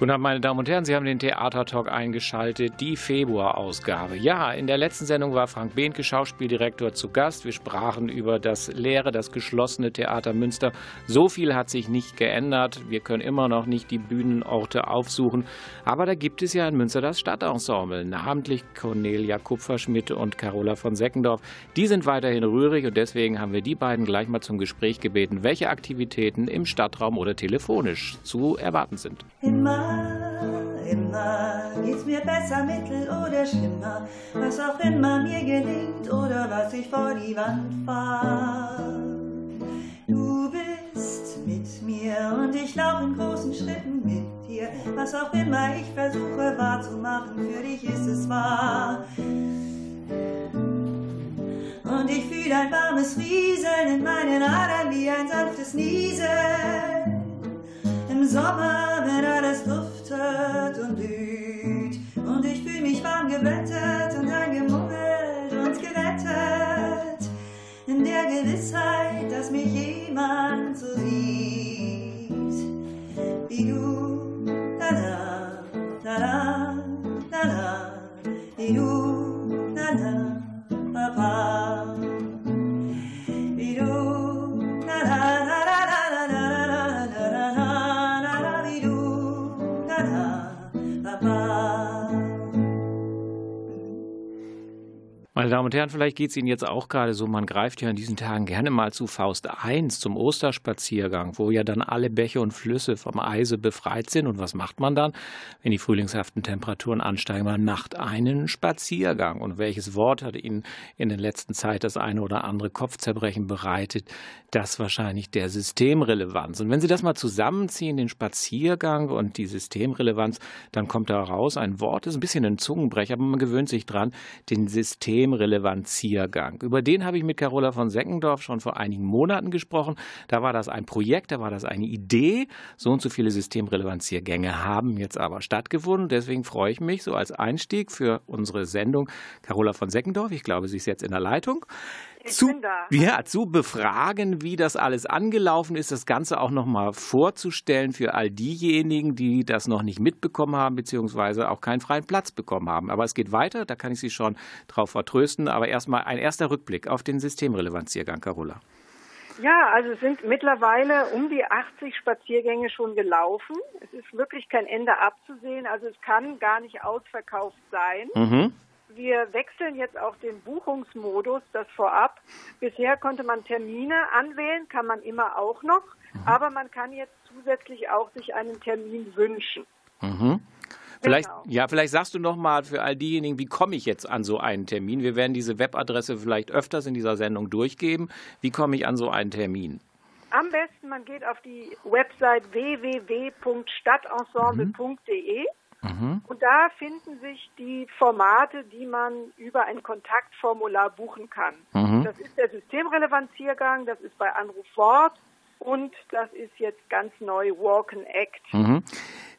Guten Abend, meine Damen und Herren. Sie haben den Theatertalk eingeschaltet, die Februarausgabe. Ja, in der letzten Sendung war Frank Behnke, Schauspieldirektor, zu Gast. Wir sprachen über das leere, das geschlossene Theater Münster. So viel hat sich nicht geändert. Wir können immer noch nicht die Bühnenorte aufsuchen. Aber da gibt es ja in Münster das Stadtensemble, namentlich Cornelia Kupferschmidt und Carola von Seckendorf. Die sind weiterhin rührig und deswegen haben wir die beiden gleich mal zum Gespräch gebeten, welche Aktivitäten im Stadtraum oder telefonisch zu erwarten sind. Immer immer geht's mir besser, mittel oder schlimmer, was auch immer mir gelingt oder was ich vor die Wand fahr. Du bist mit mir und ich laufe in großen Schritten mit dir, was auch immer ich versuche wahrzumachen, für dich ist es wahr. Und ich fühle ein warmes Rieseln in meinen Adern wie ein sanftes Niesen im Sommer, wenn alles duftet und blüht. Und ich fühle mich warm gebettet und eingemummelt und gerettet. In der Gewissheit, dass mich jemand Meine Damen und Herren, vielleicht geht es Ihnen jetzt auch gerade so, man greift ja in diesen Tagen gerne mal zu Faust 1 zum Osterspaziergang, wo ja dann alle Bäche und Flüsse vom Eise befreit sind. Und was macht man dann, wenn die frühlingshaften Temperaturen ansteigen? Man macht einen Spaziergang. Und welches Wort hat Ihnen in der letzten Zeit das eine oder andere Kopfzerbrechen bereitet? Das wahrscheinlich der Systemrelevanz. Und wenn Sie das mal zusammenziehen, den Spaziergang und die Systemrelevanz, dann kommt da raus ein Wort, das ist ein bisschen ein Zungenbrecher, aber man gewöhnt sich dran, den System Systemrelevanziergang. Über den habe ich mit Carola von Seckendorf schon vor einigen Monaten gesprochen. Da war das ein Projekt, da war das eine Idee. So und so viele Systemrelevanziergänge haben jetzt aber stattgefunden. Deswegen freue ich mich so als Einstieg für unsere Sendung Carola von Seckendorf. Ich glaube, sie ist jetzt in der Leitung zu, ja, zu befragen, wie das alles angelaufen ist, das Ganze auch nochmal vorzustellen für all diejenigen, die das noch nicht mitbekommen haben, beziehungsweise auch keinen freien Platz bekommen haben. Aber es geht weiter, da kann ich Sie schon drauf vertrösten. Aber erstmal ein erster Rückblick auf den Systemrelevanziergang, Carola. Ja, also es sind mittlerweile um die 80 Spaziergänge schon gelaufen. Es ist wirklich kein Ende abzusehen. Also es kann gar nicht ausverkauft sein. Mhm. Wir wechseln jetzt auch den Buchungsmodus, das vorab. Bisher konnte man Termine anwählen, kann man immer auch noch, mhm. aber man kann jetzt zusätzlich auch sich einen Termin wünschen. Mhm. Vielleicht, genau. ja, vielleicht sagst du noch mal für all diejenigen, wie komme ich jetzt an so einen Termin? Wir werden diese Webadresse vielleicht öfters in dieser Sendung durchgeben. Wie komme ich an so einen Termin? Am besten, man geht auf die Website www.stadtensemble.de. Mhm. Und da finden sich die Formate, die man über ein Kontaktformular buchen kann. Mhm. Das ist der Systemrelevanziergang, das ist bei Anruf Wort und das ist jetzt ganz neu Walk and Act. Mhm.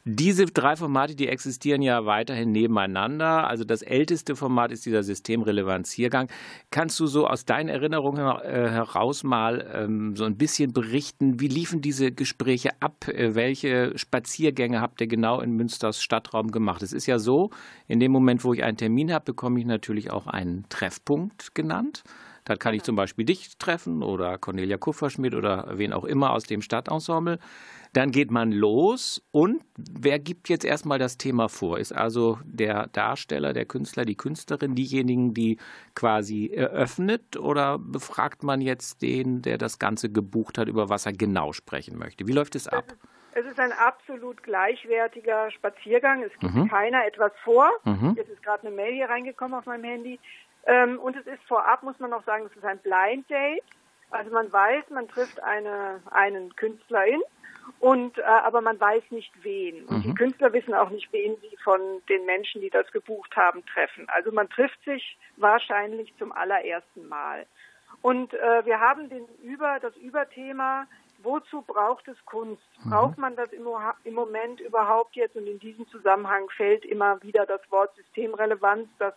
Diese drei Formate, die existieren ja weiterhin nebeneinander. Also das älteste Format ist dieser Systemrelevanziergang. Kannst du so aus deinen Erinnerungen äh, heraus mal ähm, so ein bisschen berichten, wie liefen diese Gespräche ab? Äh, welche Spaziergänge habt ihr genau in Münsters Stadtraum gemacht? Es ist ja so, in dem Moment, wo ich einen Termin habe, bekomme ich natürlich auch einen Treffpunkt genannt. Da kann ich zum Beispiel dich treffen oder Cornelia Kupferschmidt oder wen auch immer aus dem Stadtensemble. Dann geht man los und wer gibt jetzt erstmal das Thema vor? Ist also der Darsteller, der Künstler, die Künstlerin diejenigen, die quasi eröffnet oder befragt man jetzt den, der das Ganze gebucht hat, über was er genau sprechen möchte? Wie läuft es ab? Es ist ein absolut gleichwertiger Spaziergang. Es gibt mhm. keiner etwas vor. Mhm. Jetzt ist gerade eine Mail hier reingekommen auf meinem Handy. Ähm, und es ist vorab, muss man noch sagen, es ist ein Blind Date. Also man weiß, man trifft eine, einen Künstlerin und äh, aber man weiß nicht wen. Und mhm. die Künstler wissen auch nicht, wen sie von den Menschen, die das gebucht haben, treffen. Also man trifft sich wahrscheinlich zum allerersten Mal. Und äh, wir haben den über das Überthema wozu braucht es Kunst? Mhm. Braucht man das im, im, Moment überhaupt jetzt? Und in diesem Zusammenhang fällt immer wieder das Wort Systemrelevanz, das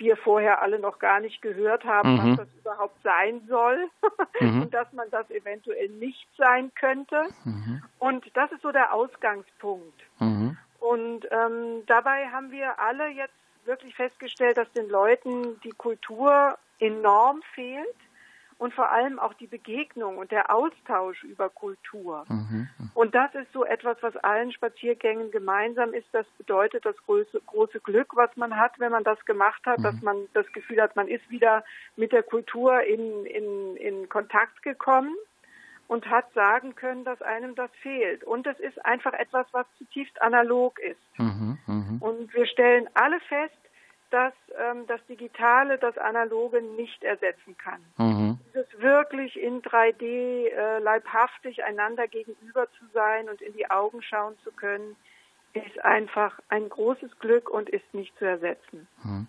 wir vorher alle noch gar nicht gehört haben, mhm. was das überhaupt sein soll mhm. und dass man das eventuell nicht sein könnte. Mhm. Und das ist so der Ausgangspunkt. Mhm. Und ähm, dabei haben wir alle jetzt wirklich festgestellt, dass den Leuten die Kultur enorm fehlt und vor allem auch die Begegnung und der Austausch über Kultur. Mhm. Und das ist so etwas, was allen Spaziergängen gemeinsam ist. Das bedeutet das große, große Glück, was man hat, wenn man das gemacht hat, mhm. dass man das Gefühl hat, man ist wieder mit der Kultur in, in, in Kontakt gekommen und hat sagen können, dass einem das fehlt. Und es ist einfach etwas, was zutiefst analog ist. Mhm, mh. Und wir stellen alle fest, dass ähm, das Digitale das Analoge nicht ersetzen kann. Mhm. Dieses wirklich in 3D äh, leibhaftig einander gegenüber zu sein und in die Augen schauen zu können, ist einfach ein großes Glück und ist nicht zu ersetzen. Mhm.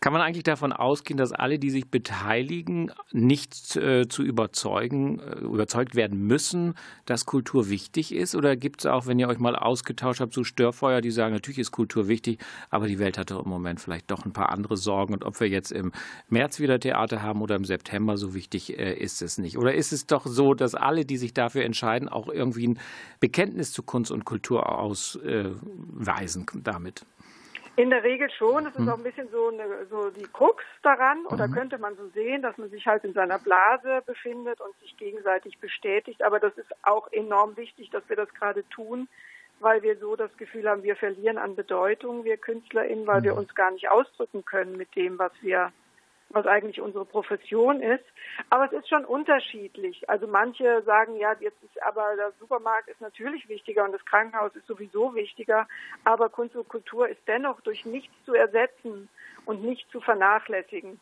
Kann man eigentlich davon ausgehen, dass alle, die sich beteiligen, nicht äh, zu überzeugen, äh, überzeugt werden müssen, dass Kultur wichtig ist? Oder gibt es auch, wenn ihr euch mal ausgetauscht habt, so Störfeuer, die sagen, natürlich ist Kultur wichtig, aber die Welt hat doch im Moment vielleicht doch ein paar andere Sorgen. Und ob wir jetzt im März wieder Theater haben oder im September, so wichtig äh, ist es nicht. Oder ist es doch so, dass alle, die sich dafür entscheiden, auch irgendwie ein Bekenntnis zu Kunst und Kultur ausweisen damit? In der Regel schon. Das ist hm. auch ein bisschen so, eine, so die Krux daran. Oder mhm. könnte man so sehen, dass man sich halt in seiner Blase befindet und sich gegenseitig bestätigt. Aber das ist auch enorm wichtig, dass wir das gerade tun, weil wir so das Gefühl haben, wir verlieren an Bedeutung, wir KünstlerInnen, weil wir mhm. uns gar nicht ausdrücken können mit dem, was wir was eigentlich unsere Profession ist. Aber es ist schon unterschiedlich. Also manche sagen, ja, jetzt ist aber der Supermarkt ist natürlich wichtiger und das Krankenhaus ist sowieso wichtiger. Aber Kunst und Kultur ist dennoch durch nichts zu ersetzen und nicht zu vernachlässigen.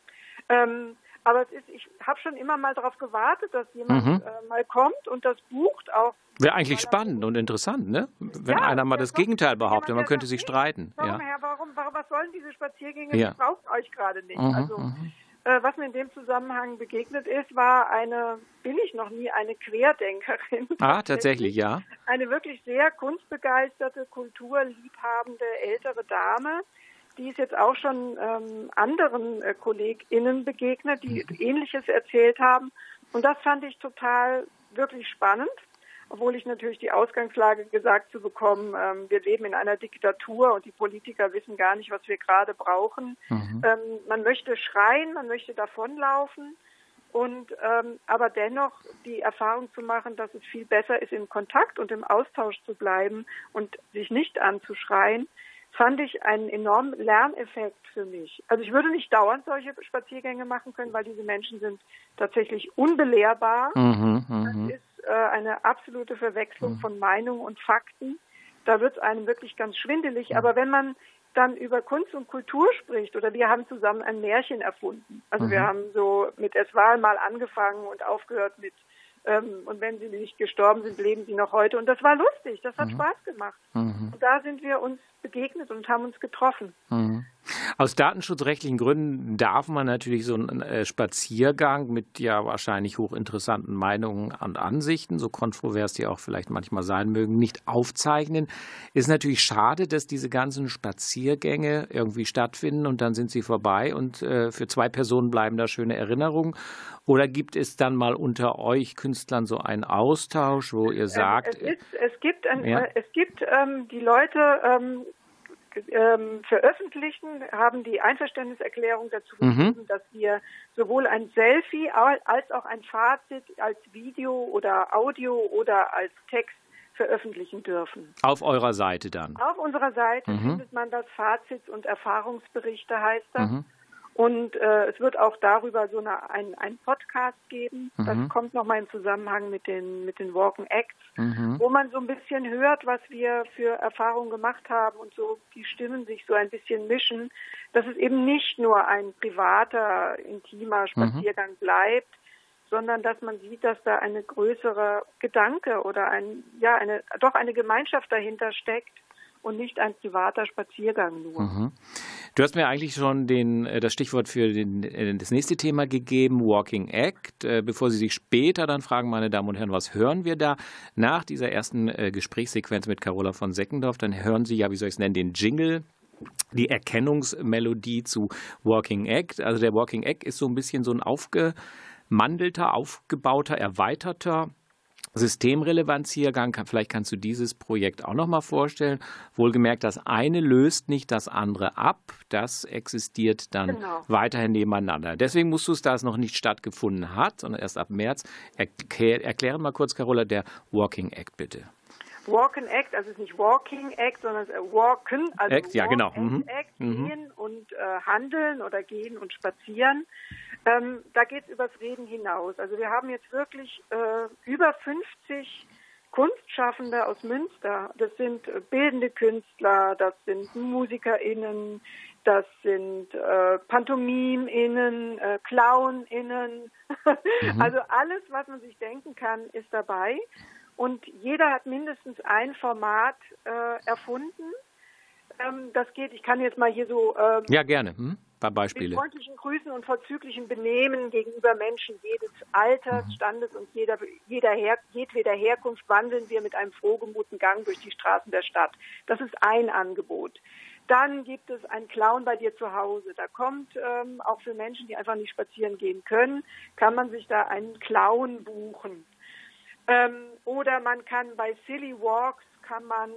Ähm, aber es ist, ich habe schon immer mal darauf gewartet, dass jemand mhm. äh, mal kommt und das bucht auch. Wäre eigentlich spannend und interessant, ne? Wenn ja, einer mal das Gegenteil behauptet, man könnte sich streiten. Warum, ja. Herr, warum, warum, was sollen diese Spaziergänge? Ja. Die braucht euch gerade nicht. Mhm, also mhm. Äh, was mir in dem Zusammenhang begegnet ist, war eine, bin ich noch nie, eine Querdenkerin. Ah, tatsächlich, ja. Eine wirklich sehr kunstbegeisterte, kulturliebhabende ältere Dame, die ist jetzt auch schon ähm, anderen äh, KollegInnen begegnet, die mhm. Ähnliches erzählt haben. Und das fand ich total wirklich spannend obwohl ich natürlich die Ausgangslage gesagt zu bekommen, ähm, wir leben in einer Diktatur und die Politiker wissen gar nicht, was wir gerade brauchen. Mhm. Ähm, man möchte schreien, man möchte davonlaufen und ähm, aber dennoch die Erfahrung zu machen, dass es viel besser ist, im Kontakt und im Austausch zu bleiben und sich nicht anzuschreien, fand ich einen enormen Lerneffekt für mich. Also ich würde nicht dauernd solche Spaziergänge machen können, weil diese Menschen sind tatsächlich unbelehrbar. Mhm, mhm. Äh, eine absolute Verwechslung mhm. von Meinung und Fakten. Da wird es einem wirklich ganz schwindelig. Mhm. Aber wenn man dann über Kunst und Kultur spricht, oder wir haben zusammen ein Märchen erfunden. Also mhm. wir haben so mit Es war mal angefangen und aufgehört mit ähm, und wenn sie nicht gestorben sind, leben sie noch heute. Und das war lustig, das hat mhm. Spaß gemacht. Mhm. Und da sind wir uns begegnet und haben uns getroffen. Aus datenschutzrechtlichen Gründen darf man natürlich so einen äh, Spaziergang mit ja wahrscheinlich hochinteressanten Meinungen und Ansichten, so kontrovers die auch vielleicht manchmal sein mögen, nicht aufzeichnen. Ist natürlich schade, dass diese ganzen Spaziergänge irgendwie stattfinden und dann sind sie vorbei und äh, für zwei Personen bleiben da schöne Erinnerungen. Oder gibt es dann mal unter euch Künstlern so einen Austausch, wo ihr ähm, sagt. Es, ist, es gibt, ein, ja? es gibt ähm, die Leute, ähm, ähm, veröffentlichen, haben die Einverständniserklärung dazu mhm. gegeben, mhm. dass wir sowohl ein Selfie als auch ein Fazit als Video oder Audio oder als Text veröffentlichen dürfen. Auf eurer Seite dann? Auf unserer Seite mhm. findet man das Fazit und Erfahrungsberichte heißt das. Mhm. Und äh, es wird auch darüber so eine, ein, ein Podcast geben. Mhm. Das kommt nochmal im Zusammenhang mit den, mit den Walken Acts, mhm. wo man so ein bisschen hört, was wir für Erfahrungen gemacht haben und so die Stimmen sich so ein bisschen mischen, dass es eben nicht nur ein privater, intimer mhm. Spaziergang mhm. bleibt, sondern dass man sieht, dass da eine größere Gedanke oder ein, ja, eine, doch eine Gemeinschaft dahinter steckt und nicht ein privater Spaziergang nur. Mhm. Du hast mir eigentlich schon den, äh, das Stichwort für den, äh, das nächste Thema gegeben, Walking Act. Äh, bevor Sie sich später dann fragen, meine Damen und Herren, was hören wir da? Nach dieser ersten Gesprächssequenz mit Carola von Seckendorf, dann hören Sie ja, wie soll ich es nennen, den Jingle die Erkennungsmelodie zu Walking Act. Also der Walking Act ist so ein bisschen so ein aufgemandelter, aufgebauter, erweiterter Systemrelevanziergang. Vielleicht kannst du dieses Projekt auch noch mal vorstellen. Wohlgemerkt, das eine löst nicht das andere ab. Das existiert dann genau. weiterhin nebeneinander. Deswegen musst du es, da es noch nicht stattgefunden hat, sondern erst ab März, erklär, erklären mal kurz, Carola, der Walking Act bitte. Walking Act, also es ist nicht Walking Act, sondern ist Walken, also Act, ja, genau. Mhm. Act, mhm. gehen und äh, handeln oder gehen und spazieren. Ähm, da geht es übers Reden hinaus. Also wir haben jetzt wirklich äh, über 50 Kunstschaffende aus Münster. Das sind äh, bildende Künstler, das sind MusikerInnen, das sind äh, PantomimInnen, äh, ClownInnen. mhm. Also alles, was man sich denken kann, ist dabei. Und jeder hat mindestens ein Format äh, erfunden. Ähm, das geht, ich kann jetzt mal hier so. Ähm, ja, gerne. Hm? Paar Beispiele. Mit freundlichen Grüßen und vorzüglichen Benehmen gegenüber Menschen jedes Alters, mhm. Standes und jeder, jeder Her jedweder Herkunft wandeln wir mit einem frohgemuten Gang durch die Straßen der Stadt. Das ist ein Angebot. Dann gibt es einen Clown bei dir zu Hause. Da kommt ähm, auch für Menschen, die einfach nicht spazieren gehen können, kann man sich da einen Clown buchen. Ähm, oder man kann bei Silly Walks kann man,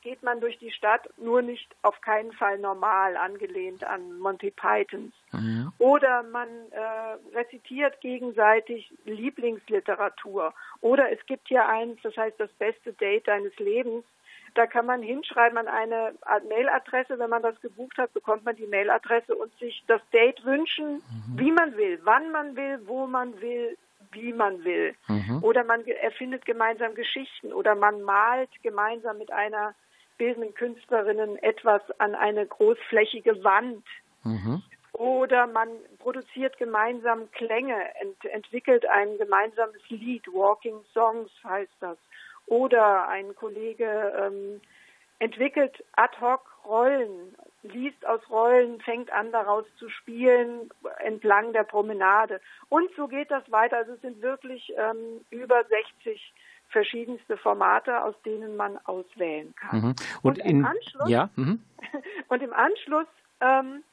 geht man durch die Stadt, nur nicht auf keinen Fall normal angelehnt an Monty Pythons. Mhm. Oder man äh, rezitiert gegenseitig Lieblingsliteratur. Oder es gibt hier eins, das heißt das beste Date deines Lebens. Da kann man hinschreiben an eine Mailadresse. Wenn man das gebucht hat, bekommt man die Mailadresse und sich das Date wünschen, mhm. wie man will, wann man will, wo man will, wie man will. Mhm. Oder man erfindet gemeinsam Geschichten oder man malt gemeinsam mit einer bildenden Künstlerin etwas an eine großflächige Wand. Mhm. Oder man produziert gemeinsam Klänge, ent entwickelt ein gemeinsames Lied, Walking Songs heißt das. Oder ein Kollege ähm, entwickelt ad hoc Rollen, liest aus Rollen, fängt an daraus zu spielen entlang der Promenade. Und so geht das weiter. Also es sind wirklich ähm, über 60 verschiedenste Formate, aus denen man auswählen kann. Mhm. Und, und, im Anschluss, ja, mhm. und im Anschluss ähm,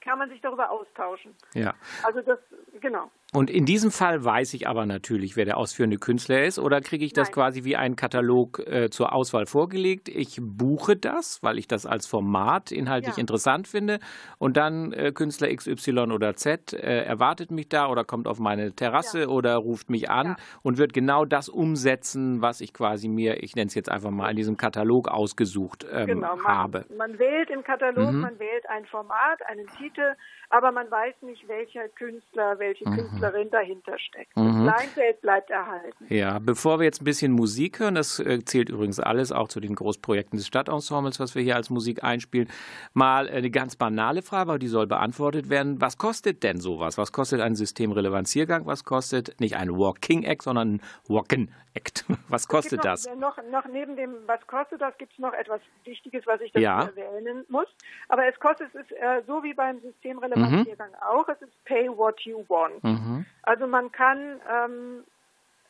kann man sich darüber austauschen. Ja. Also das, genau. Und in diesem Fall weiß ich aber natürlich, wer der ausführende Künstler ist, oder kriege ich das Nein. quasi wie einen Katalog äh, zur Auswahl vorgelegt? Ich buche das, weil ich das als Format inhaltlich ja. interessant finde, und dann äh, Künstler XY oder Z äh, erwartet mich da oder kommt auf meine Terrasse ja. oder ruft mich an ja. und wird genau das umsetzen, was ich quasi mir, ich nenne es jetzt einfach mal, in diesem Katalog ausgesucht ähm, genau, man, habe. Man wählt im Katalog, mhm. man wählt ein Format, einen Titel, aber man weiß nicht, welcher Künstler, welche mhm. Künstlerin dahinter steckt. Mhm. Das Kleinfeld bleibt erhalten. Ja, bevor wir jetzt ein bisschen Musik hören, das äh, zählt übrigens alles auch zu den Großprojekten des Stadtensembles, was wir hier als Musik einspielen, mal eine ganz banale Frage, aber die soll beantwortet werden. Was kostet denn sowas? Was kostet ein Systemrelevanziergang? Was kostet nicht ein Walking Act, sondern ein Walken Act? Was kostet noch, das? Noch, noch neben dem, was kostet das, gibt es noch etwas Wichtiges, was ich dazu ja. erwähnen muss. Aber es kostet, es ist äh, so wie beim Systemrelevanziergang Spaziergang mhm. auch. Es ist Pay What You Want. Mhm. Also man kann ähm,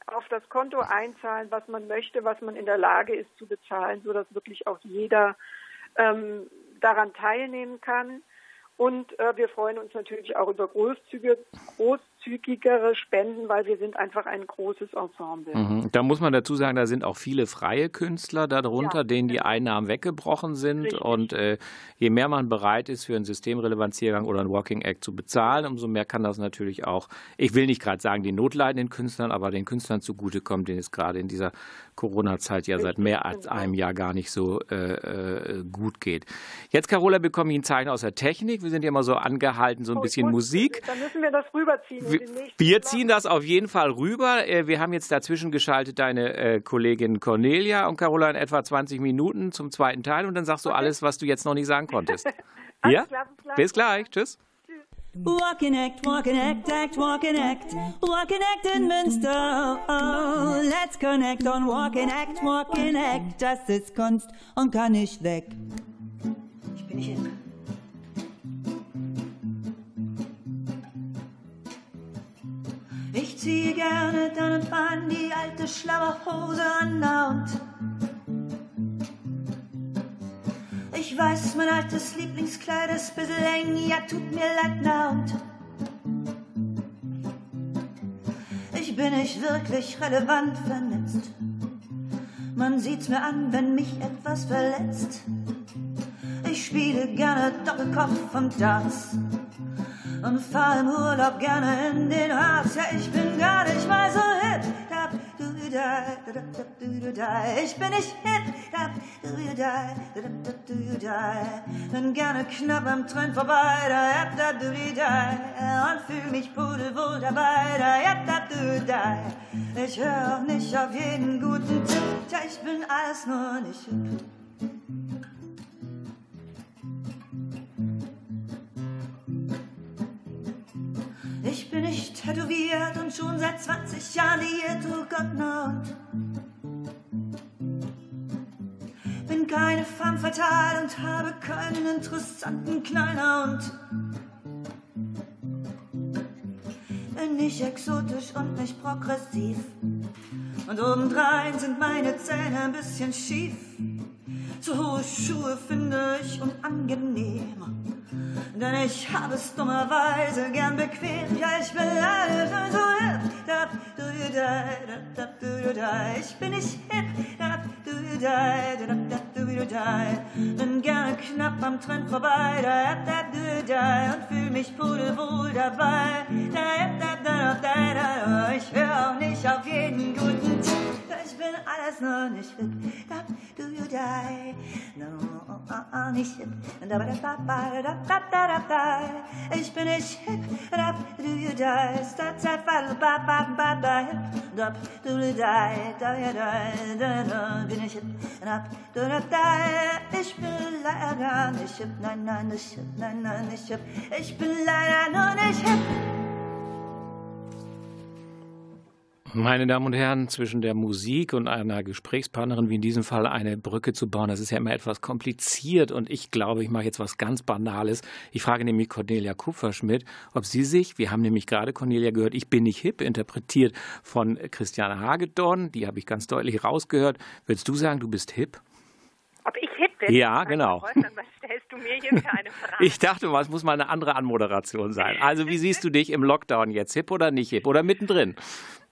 auf das Konto einzahlen, was man möchte, was man in der Lage ist zu bezahlen, sodass wirklich auch jeder ähm, daran teilnehmen kann. Und äh, wir freuen uns natürlich auch über großzügige, großzügigere Spenden, weil wir sind einfach ein großes Ensemble. Mhm. Da muss man dazu sagen, da sind auch viele freie Künstler darunter, ja, denen die Einnahmen weggebrochen sind. Richtig. Und äh, je mehr man bereit ist, für einen Systemrelevanziergang oder einen Walking Act zu bezahlen, umso mehr kann das natürlich auch, ich will nicht gerade sagen, den notleidenden Künstlern, aber den Künstlern zugutekommen, denen es gerade in dieser Corona-Zeit ja seit mehr als genau. einem Jahr gar nicht so äh, äh, gut geht. Jetzt, Carola, bekomme ich ein Zeichen aus der Technik. Wir sind ja immer so angehalten, so ein oh, bisschen. Musik. Dann müssen wir das rüberziehen. Wir, wir ziehen das auf jeden Fall rüber. Äh, wir haben jetzt dazwischen geschaltet deine äh, Kollegin Cornelia und Carola in etwa 20 Minuten zum zweiten Teil und dann sagst du okay. alles, was du jetzt noch nicht sagen konntest. ja? Klar, bis gleich. Bis gleich. Tschüss. Walk and act, walk and act, act, walk and act, walk and act in Münster. Oh, let's connect on walk and act, walk and act. Das ist Kunst und kann nicht weg. Ich bin nicht hin. Ich ziehe gerne und wann die alte schlaue Hose an und Ich weiß, mein altes Lieblingskleid ist bisschen eng, ja, tut mir leid, na und ich bin nicht wirklich relevant vernetzt. Man sieht's mir an, wenn mich etwas verletzt. Ich spiele gerne Doppelkopf und Darts und fahr im Urlaub gerne in den Harz. Ja, ich bin gar nicht mal so hip. Ich bin nicht hip. Bin gerne knapp am Trend vorbei. Und fühl mich pudelwohl dabei. Ich höre auch nicht auf jeden guten Tipp. Ja, ich bin alles nur nicht hip. Ich bin nicht tätowiert und schon seit 20 Jahren liiert, oh Gott, na Bin keine femme fatale und habe keinen interessanten kleiner und bin nicht exotisch und nicht progressiv. Und obendrein sind meine Zähne ein bisschen schief. Zu hohe Schuhe finde ich unangenehm. Denn ich habe es dummerweise gern bequem. Ja, ich bin alt und so hip. Ich bin nicht hip. Bin gerne knapp am Trend vorbei. Und fühl mich pudelwohl dabei. Ich höre auch nicht auf jeden guten Tipp. Bin alles noch nicht hip. Do you die? No, nicht hip. Ich bin nicht hip, rap, do you die? Start, start, fall, ba, ba, ba, ba, hip, rap, do you die? Da, ja, da, da, da, bin ich hip, rap, do you die? Ich bin leider nicht hip, nein, nein, nicht hip, nein, nein, nicht hip. Ich bin leider noch nicht hip. Meine Damen und Herren, zwischen der Musik und einer Gesprächspartnerin, wie in diesem Fall, eine Brücke zu bauen, das ist ja immer etwas kompliziert. Und ich glaube, ich mache jetzt was ganz Banales. Ich frage nämlich Cornelia Kupferschmidt, ob sie sich, wir haben nämlich gerade Cornelia gehört, ich bin nicht hip, interpretiert von Christiane Hagedorn, die habe ich ganz deutlich rausgehört. Würdest du sagen, du bist hip? Ob ich hip bin? Ja, genau. Was stellst du mir hier für eine Frage? Ich dachte mal, es muss mal eine andere Anmoderation sein. Also, wie siehst du dich im Lockdown jetzt? Hip oder nicht hip? Oder mittendrin?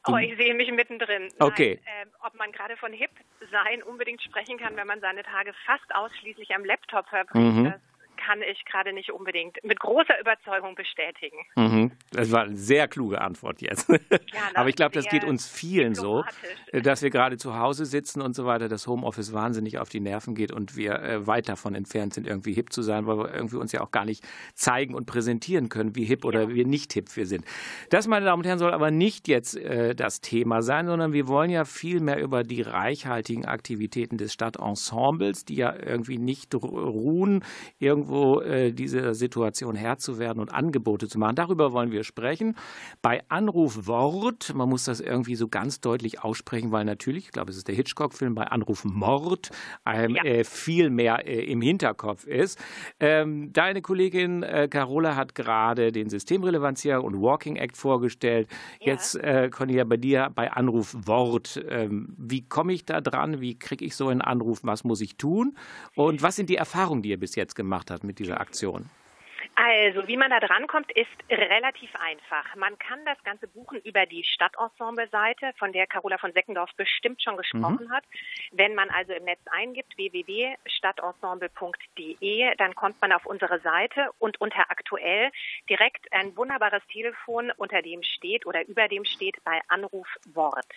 Oh, ich sehe mich mittendrin. Okay. Nein, äh, ob man gerade von Hip sein unbedingt sprechen kann, wenn man seine Tage fast ausschließlich am Laptop verbringt, mhm. das kann ich gerade nicht unbedingt mit großer Überzeugung bestätigen. Mhm. Das war eine sehr kluge Antwort jetzt. Ja, Aber ich glaube, das geht uns vielen so, äh, dass wir gerade zu Hause sitzen und so weiter, das Homeoffice wahnsinnig auf die Nerven geht und wir äh, weit davon entfernt sind, irgendwie hip zu sein, weil wir irgendwie uns ja auch gar nicht zeigen und präsentieren können, wie hip oder ja. wie nicht hip wir sind. Das, meine Damen und Herren, soll aber nicht jetzt äh, das Thema sein, sondern wir wollen ja viel mehr über die reichhaltigen Aktivitäten des Stadtensembles, die ja irgendwie nicht ruhen, irgendwo so äh, dieser Situation Herr zu werden und Angebote zu machen. Darüber wollen wir sprechen. Bei Anrufwort, man muss das irgendwie so ganz deutlich aussprechen, weil natürlich, ich glaube, es ist der Hitchcock-Film, bei Anrufmord einem ja. äh, viel mehr äh, im Hinterkopf ist. Ähm, deine Kollegin äh, Carola hat gerade den Systemrelevanzierer und Walking Act vorgestellt. Ja. Jetzt, äh, Cornelia, bei dir bei Anrufwort. Ähm, wie komme ich da dran? Wie kriege ich so einen Anruf? Was muss ich tun? Und was sind die Erfahrungen, die ihr bis jetzt gemacht habt mit dieser Aktion? Also, wie man da drankommt, ist relativ einfach. Man kann das Ganze buchen über die Stadtensemble-Seite, von der Carola von Seckendorf bestimmt schon gesprochen mhm. hat. Wenn man also im Netz eingibt www.stadtensemble.de, dann kommt man auf unsere Seite und unter aktuell direkt ein wunderbares Telefon, unter dem steht oder über dem steht bei Anrufwort.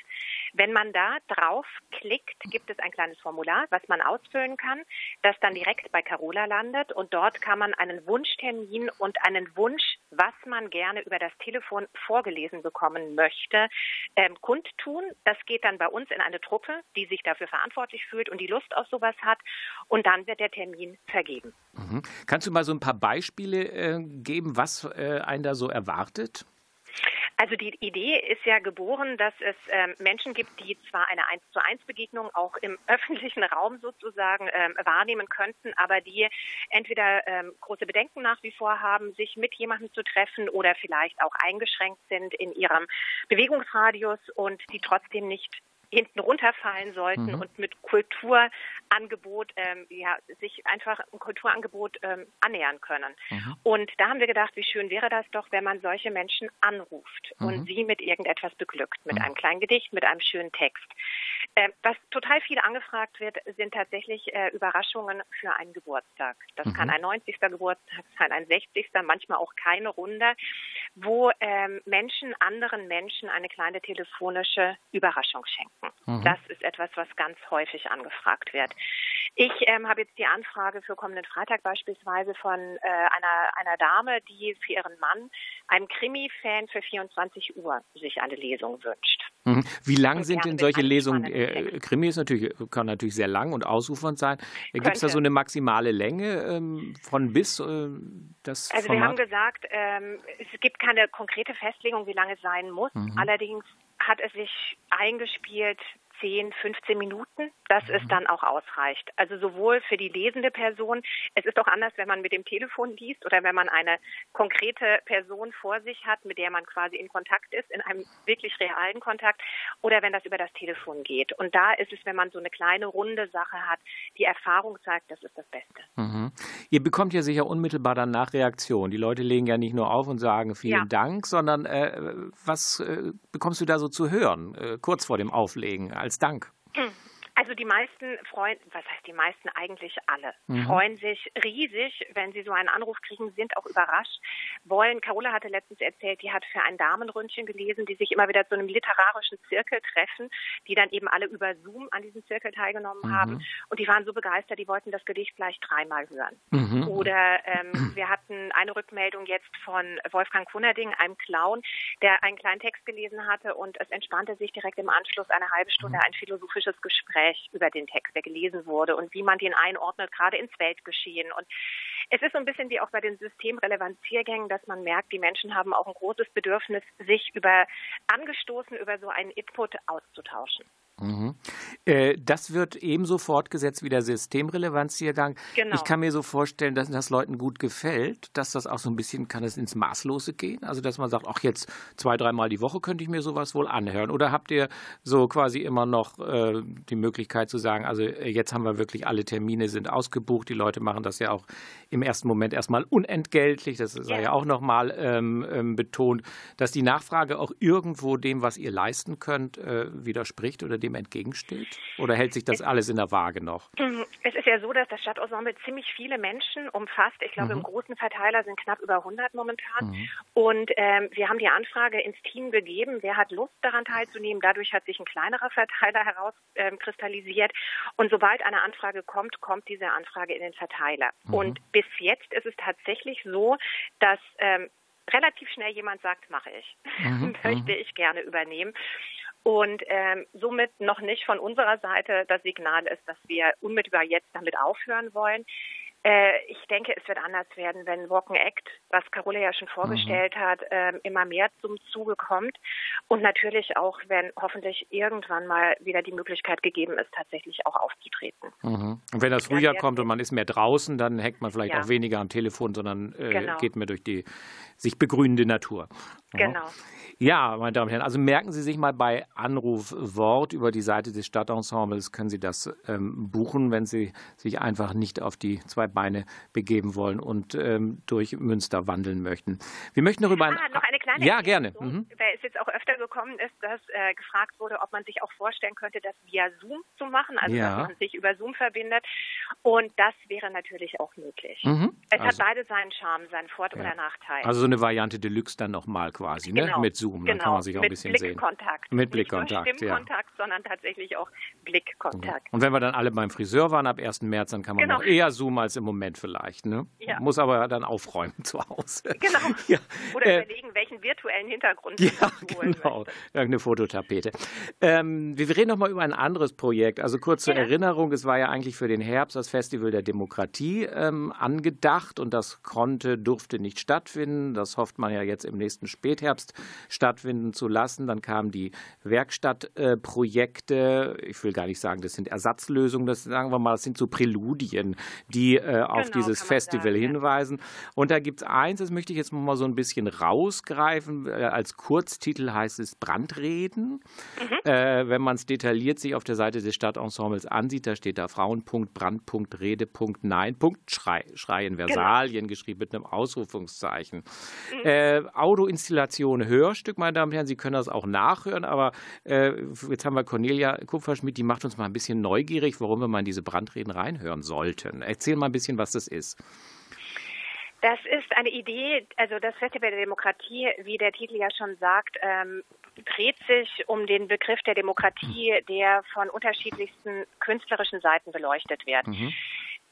Wenn man da draufklickt, gibt es ein kleines Formular, was man ausfüllen kann, das dann direkt bei Carola landet und dort kann man einen Wunschtermin und einen Wunsch, was man gerne über das Telefon vorgelesen bekommen möchte, ähm, kundtun. Das geht dann bei uns in eine Truppe, die sich dafür verantwortlich fühlt und die Lust auf sowas hat. Und dann wird der Termin vergeben. Mhm. Kannst du mal so ein paar Beispiele äh, geben, was äh, einen da so erwartet? Also die Idee ist ja geboren, dass es ähm, Menschen gibt, die zwar eine 1 zu 1 Begegnung auch im öffentlichen Raum sozusagen ähm, wahrnehmen könnten, aber die entweder ähm, große Bedenken nach wie vor haben, sich mit jemandem zu treffen oder vielleicht auch eingeschränkt sind in ihrem Bewegungsradius und die trotzdem nicht hinten runterfallen sollten mhm. und mit Kulturangebot ähm, ja, sich einfach ein Kulturangebot ähm, annähern können. Mhm. Und da haben wir gedacht, wie schön wäre das doch, wenn man solche Menschen anruft mhm. und sie mit irgendetwas beglückt, mit mhm. einem kleinen Gedicht, mit einem schönen Text. Äh, was total viel angefragt wird, sind tatsächlich äh, Überraschungen für einen Geburtstag. Das mhm. kann ein 90. Geburtstag sein, ein 60. manchmal auch keine Runde, wo ähm, Menschen anderen Menschen eine kleine telefonische Überraschung schenken. Mhm. Das ist etwas, was ganz häufig angefragt wird. Ich ähm, habe jetzt die Anfrage für kommenden Freitag beispielsweise von äh, einer, einer Dame, die für ihren Mann, einem Krimi-Fan für 24 Uhr, sich eine Lesung wünscht. Mhm. Wie lang sind denn solche Lesungen? Äh, Krimi ist natürlich, kann natürlich sehr lang und ausufernd sein. Gibt es da so eine maximale Länge ähm, von bis? Äh, das also Format? wir haben gesagt, ähm, es gibt keine konkrete Festlegung, wie lange es sein muss. Mhm. Allerdings hat es sich eingespielt 10, 15 Minuten, dass mhm. es dann auch ausreicht. Also sowohl für die lesende Person, es ist auch anders, wenn man mit dem Telefon liest oder wenn man eine konkrete Person vor sich hat, mit der man quasi in Kontakt ist, in einem wirklich realen Kontakt, oder wenn das über das Telefon geht. Und da ist es, wenn man so eine kleine runde Sache hat, die Erfahrung zeigt, das ist das Beste. Mhm. Ihr bekommt ja sicher unmittelbar danach Reaktion. Die Leute legen ja nicht nur auf und sagen vielen ja. Dank, sondern äh, was äh, bekommst du da so zu hören, äh, kurz vor dem Auflegen, als Dank? Also die meisten freuen, was heißt die meisten eigentlich alle, mhm. freuen sich riesig, wenn sie so einen Anruf kriegen, sind auch überrascht, wollen, Carola hatte letztens erzählt, die hat für ein Damenründchen gelesen, die sich immer wieder zu einem literarischen Zirkel treffen, die dann eben alle über Zoom an diesem Zirkel teilgenommen mhm. haben und die waren so begeistert, die wollten das Gedicht gleich dreimal hören. Mhm. Oder ähm, wir hatten eine Rückmeldung jetzt von Wolfgang Kunnerding, einem Clown, der einen kleinen Text gelesen hatte und es entspannte sich direkt im Anschluss eine halbe Stunde mhm. ein philosophisches Gespräch über den Text, der gelesen wurde und wie man den einordnet, gerade ins Weltgeschehen. Und es ist so ein bisschen wie auch bei den Systemrelevanziergängen, dass man merkt, die Menschen haben auch ein großes Bedürfnis, sich über angestoßen über so einen Input auszutauschen. Mhm. Äh, das wird ebenso fortgesetzt wie der Systemrelevanziergang. Genau. Ich kann mir so vorstellen, dass das Leuten gut gefällt, dass das auch so ein bisschen, kann es ins Maßlose gehen? Also, dass man sagt, ach, jetzt zwei, dreimal die Woche könnte ich mir sowas wohl anhören. Oder habt ihr so quasi immer noch äh, die Möglichkeit zu sagen, also äh, jetzt haben wir wirklich alle Termine sind ausgebucht. Die Leute machen das ja auch im ersten Moment erstmal unentgeltlich. Das sei ja, ja auch nochmal ähm, ähm, betont, dass die Nachfrage auch irgendwo dem, was ihr leisten könnt, äh, widerspricht oder dem dem entgegensteht? Oder hält sich das alles in der Waage noch? Mhm. Es ist ja so, dass das Stadtensemble ziemlich viele Menschen umfasst. Ich glaube, mhm. im großen Verteiler sind knapp über 100 momentan. Mhm. Und ähm, wir haben die Anfrage ins Team gegeben, wer hat Lust daran teilzunehmen. Dadurch hat sich ein kleinerer Verteiler herauskristallisiert. Ähm, und sobald eine Anfrage kommt, kommt diese Anfrage in den Verteiler. Mhm. Und bis jetzt ist es tatsächlich so, dass ähm, relativ schnell jemand sagt, mache ich, mhm. möchte ich gerne übernehmen und ähm, somit noch nicht von unserer Seite das Signal ist, dass wir unmittelbar jetzt damit aufhören wollen. Äh, ich denke, es wird anders werden, wenn Walken Act, was Carola ja schon vorgestellt mhm. hat, äh, immer mehr zum Zuge kommt. Und natürlich auch, wenn hoffentlich irgendwann mal wieder die Möglichkeit gegeben ist, tatsächlich auch aufzutreten. Mhm. Und wenn das Frühjahr kommt und man ist mehr draußen, dann hängt man vielleicht ja. auch weniger am Telefon, sondern äh, genau. geht mehr durch die sich begrünende Natur. Genau. Ja, meine Damen und Herren, also merken Sie sich mal bei Anruf Wort über die Seite des Stadtensembles, können Sie das ähm, buchen, wenn Sie sich einfach nicht auf die zwei Beine begeben wollen und ähm, durch Münster wandeln möchten. Wir möchten darüber ah, noch eine kleine Ja, gerne. Mhm. Weil es jetzt auch öfter gekommen ist, dass äh, gefragt wurde, ob man sich auch vorstellen könnte, das via Zoom zu machen, also ja. dass man sich über Zoom verbindet. Und das wäre natürlich auch möglich. Mhm. Es also, hat beide seinen Charme, seinen Vor- ja. oder Nachteil. Also so eine Variante Deluxe dann nochmal quasi, ne? Genau. Mit Zoom, dann genau. kann man sich auch ein bisschen Blickkontakt. sehen. Mit Blickkontakt. Nicht nur Stimmkontakt, ja. sondern tatsächlich auch Blickkontakt. Und wenn wir dann alle beim Friseur waren ab 1. März, dann kann man genau. noch eher zoomen als im Moment vielleicht. Ne? Ja. Muss aber dann aufräumen zu Hause. Genau. Ja. Oder äh, überlegen, welchen virtuellen Hintergrund ja, genau. Irgendeine Fototapete. Ähm, wir reden noch mal über ein anderes Projekt. Also kurz zur Erinnerung, es war ja eigentlich für den Herbst das Festival der Demokratie ähm, angedacht und das konnte, durfte nicht stattfinden. Das hofft man ja jetzt im nächsten Spätherbst stattfinden zu lassen. Dann kamen die Werkstattprojekte. Ich will gar nicht sagen, das sind Ersatzlösungen, das sagen wir mal, das sind so Präludien, die äh, auf genau, dieses Festival sagen, hinweisen. Ja. Und da gibt es eins, das möchte ich jetzt mal so ein bisschen rausgreifen. Äh, als Kurztitel heißt es Brandreden. Mhm. Äh, wenn man es detailliert sich auf der Seite des Stadtensembles ansieht, da steht da Frauenpunkt, Brandpunkt, Redepunkt, Nein, Punkt, Schrei, Schrei in genau. Versalien, genau. geschrieben mit einem Ausrufungszeichen. Äh, Audioinstallation Hörstück, meine Damen und Herren, Sie können das auch nachhören, aber äh, jetzt haben wir Cornelia Kupferschmidt, die macht uns mal ein bisschen neugierig, warum wir mal in diese Brandreden reinhören sollten. Erzähl mal ein bisschen, was das ist. Das ist eine Idee, also das Festival der Demokratie, wie der Titel ja schon sagt, ähm, dreht sich um den Begriff der Demokratie, der von unterschiedlichsten künstlerischen Seiten beleuchtet wird. Mhm.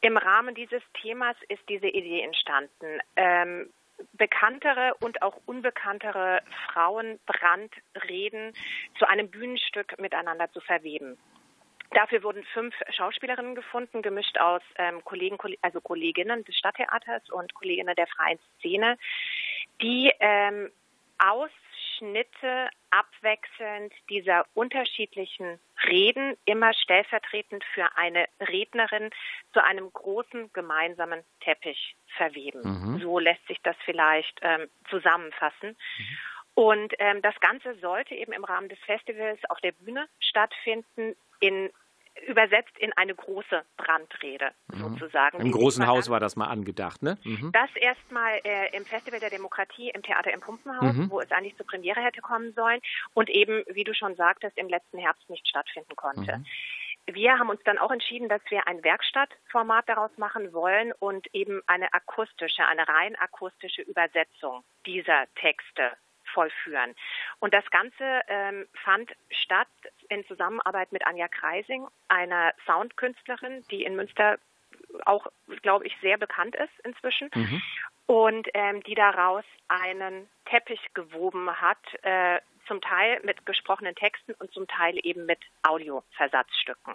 Im Rahmen dieses Themas ist diese Idee entstanden. Ähm, bekanntere und auch unbekanntere Frauenbrandreden zu einem Bühnenstück miteinander zu verweben. Dafür wurden fünf Schauspielerinnen gefunden, gemischt aus ähm, Kollegen, also Kolleginnen des Stadttheaters und Kolleginnen der freien Szene, die ähm, Ausschnitte abwechselnd dieser unterschiedlichen Reden immer stellvertretend für eine Rednerin zu einem großen gemeinsamen Teppich verweben. Mhm. So lässt sich das vielleicht ähm, zusammenfassen. Mhm. Und ähm, das Ganze sollte eben im Rahmen des Festivals auf der Bühne stattfinden, in übersetzt in eine große Brandrede mhm. sozusagen. Im großen Haus war das mal angedacht, ne? Mhm. Das erstmal äh, im Festival der Demokratie im Theater im Pumpenhaus, mhm. wo es eigentlich zur Premiere hätte kommen sollen und eben, wie du schon sagtest, im letzten Herbst nicht stattfinden konnte. Mhm. Wir haben uns dann auch entschieden, dass wir ein Werkstattformat daraus machen wollen und eben eine akustische, eine rein akustische Übersetzung dieser Texte vollführen. Und das Ganze ähm, fand statt in Zusammenarbeit mit Anja Kreising, einer Soundkünstlerin, die in Münster auch, glaube ich, sehr bekannt ist inzwischen. Mhm. Und ähm, die daraus einen Teppich gewoben hat, äh, zum Teil mit gesprochenen Texten und zum Teil eben mit Audioversatzstücken.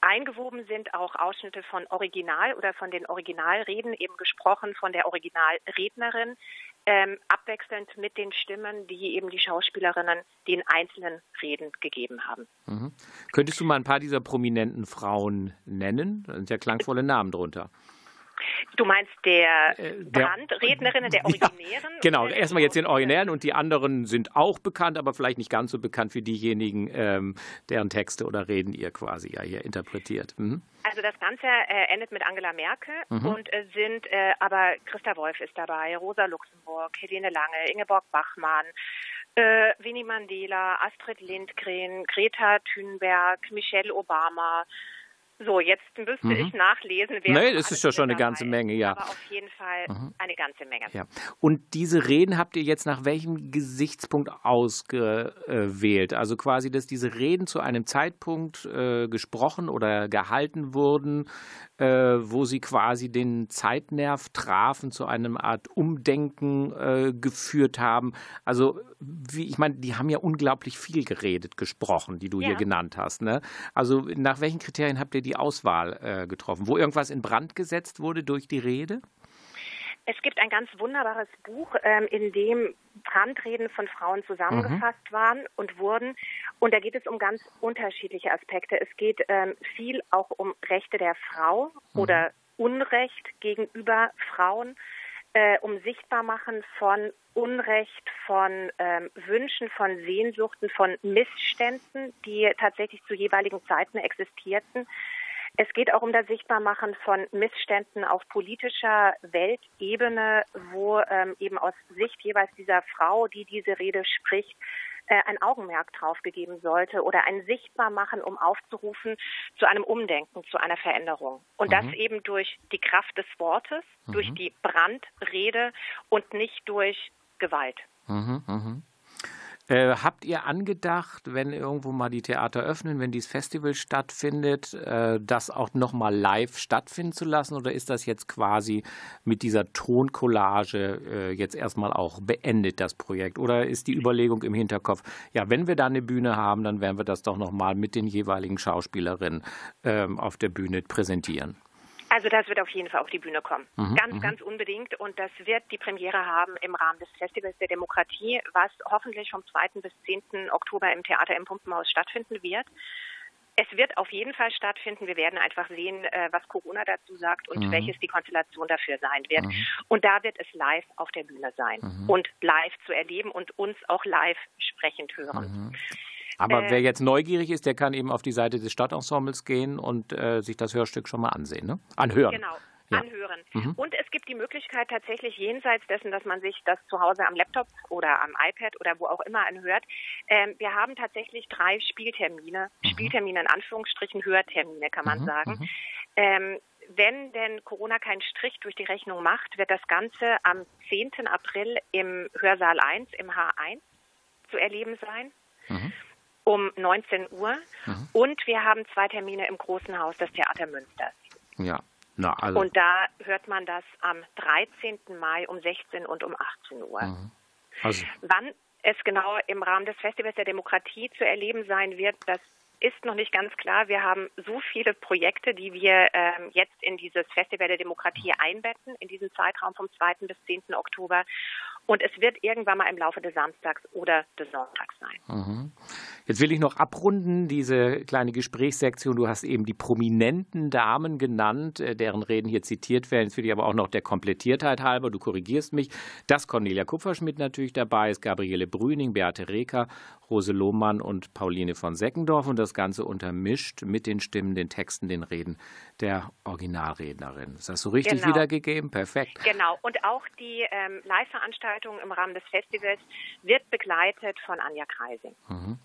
Eingewoben sind auch Ausschnitte von Original oder von den Originalreden, eben gesprochen von der Originalrednerin, ähm, abwechselnd mit den Stimmen, die eben die Schauspielerinnen den einzelnen Reden gegeben haben. Mhm. Könntest du mal ein paar dieser prominenten Frauen nennen? Da sind ja klangvolle Namen drunter. Du meinst der, äh, der Brandrednerinnen, der Originären? Ja, genau, erstmal jetzt den Originären und die anderen sind auch bekannt, aber vielleicht nicht ganz so bekannt wie diejenigen, ähm, deren Texte oder Reden ihr quasi ja hier interpretiert. Mhm. Also das Ganze äh, endet mit Angela Merkel mhm. und äh, sind äh, aber Christa Wolf ist dabei, Rosa Luxemburg, Helene Lange, Ingeborg Bachmann, äh, Winnie Mandela, Astrid Lindgren, Greta Thunberg, Michelle Obama, so, jetzt müsste mhm. ich nachlesen. Wer nee, das ist ja schon eine ganze Menge, ja. Aber auf jeden Fall mhm. eine ganze Menge. Ja. Und diese Reden habt ihr jetzt nach welchem Gesichtspunkt ausgewählt? Also quasi, dass diese Reden zu einem Zeitpunkt äh, gesprochen oder gehalten wurden, äh, wo sie quasi den Zeitnerv trafen, zu einem Art Umdenken äh, geführt haben. Also, wie, ich meine, die haben ja unglaublich viel geredet, gesprochen, die du ja. hier genannt hast. Ne? Also, nach welchen Kriterien habt ihr die Auswahl äh, getroffen? Wo irgendwas in Brand gesetzt wurde durch die Rede? Es gibt ein ganz wunderbares Buch, ähm, in dem Brandreden von Frauen zusammengefasst mhm. waren und wurden. Und da geht es um ganz unterschiedliche Aspekte. Es geht ähm, viel auch um Rechte der Frau mhm. oder Unrecht gegenüber Frauen, äh, um Sichtbarmachen von Unrecht, von ähm, Wünschen, von Sehnsuchten, von Missständen, die tatsächlich zu jeweiligen Zeiten existierten. Es geht auch um das Sichtbarmachen von Missständen auf politischer Weltebene, wo ähm, eben aus Sicht jeweils dieser Frau, die diese Rede spricht, äh, ein Augenmerk drauf gegeben sollte oder ein sichtbar machen, um aufzurufen zu einem Umdenken, zu einer Veränderung. Und mhm. das eben durch die Kraft des Wortes, mhm. durch die Brandrede und nicht durch Gewalt. Mhm, mh. Äh, habt ihr angedacht, wenn irgendwo mal die Theater öffnen, wenn dieses Festival stattfindet, äh, das auch nochmal live stattfinden zu lassen? Oder ist das jetzt quasi mit dieser Toncollage äh, jetzt erstmal auch beendet, das Projekt? Oder ist die Überlegung im Hinterkopf, ja, wenn wir da eine Bühne haben, dann werden wir das doch nochmal mit den jeweiligen Schauspielerinnen ähm, auf der Bühne präsentieren? Also das wird auf jeden Fall auf die Bühne kommen. Mhm, ganz, mhm. ganz unbedingt. Und das wird die Premiere haben im Rahmen des Festivals der Demokratie, was hoffentlich vom 2. bis 10. Oktober im Theater im Pumpenhaus stattfinden wird. Es wird auf jeden Fall stattfinden. Wir werden einfach sehen, äh, was Corona dazu sagt und mhm. welches die Konstellation dafür sein wird. Mhm. Und da wird es live auf der Bühne sein mhm. und live zu erleben und uns auch live sprechend hören. Mhm. Aber äh, wer jetzt neugierig ist, der kann eben auf die Seite des Stadtensembles gehen und äh, sich das Hörstück schon mal ansehen, ne? Anhören. Genau. Ja. anhören. Mhm. Und es gibt die Möglichkeit tatsächlich jenseits dessen, dass man sich das zu Hause am Laptop oder am iPad oder wo auch immer anhört. Ähm, wir haben tatsächlich drei Spieltermine, mhm. Spieltermine in Anführungsstrichen, Hörtermine kann man mhm. sagen. Mhm. Ähm, wenn denn Corona keinen Strich durch die Rechnung macht, wird das Ganze am 10. April im Hörsaal 1, im H1 zu erleben sein. Um 19 Uhr. Mhm. Und wir haben zwei Termine im Großen Haus des Theater Münsters. Ja. Na, also. Und da hört man das am 13. Mai um 16 und um 18 Uhr. Mhm. Also. Wann es genau im Rahmen des Festivals der Demokratie zu erleben sein wird, das ist noch nicht ganz klar. Wir haben so viele Projekte, die wir ähm, jetzt in dieses Festival der Demokratie einbetten, in diesem Zeitraum vom 2. bis 10. Oktober. Und es wird irgendwann mal im Laufe des Samstags oder des Sonntags sein. Mhm. Jetzt will ich noch abrunden, diese kleine Gesprächssektion. Du hast eben die prominenten Damen genannt, äh, deren Reden hier zitiert werden. Jetzt will ich aber auch noch der Komplettiertheit halber, du korrigierst mich, dass Cornelia Kupferschmidt natürlich dabei ist, Gabriele Brüning, Beate Reker, Rose Lohmann und Pauline von Seckendorf und das Ganze untermischt mit den Stimmen, den Texten, den Reden der Originalrednerin. Ist das so richtig genau. wiedergegeben? Perfekt. Genau. Und auch die ähm, Live-Veranstaltung im Rahmen des Festivals wird begleitet von Anja Kreising. Mhm.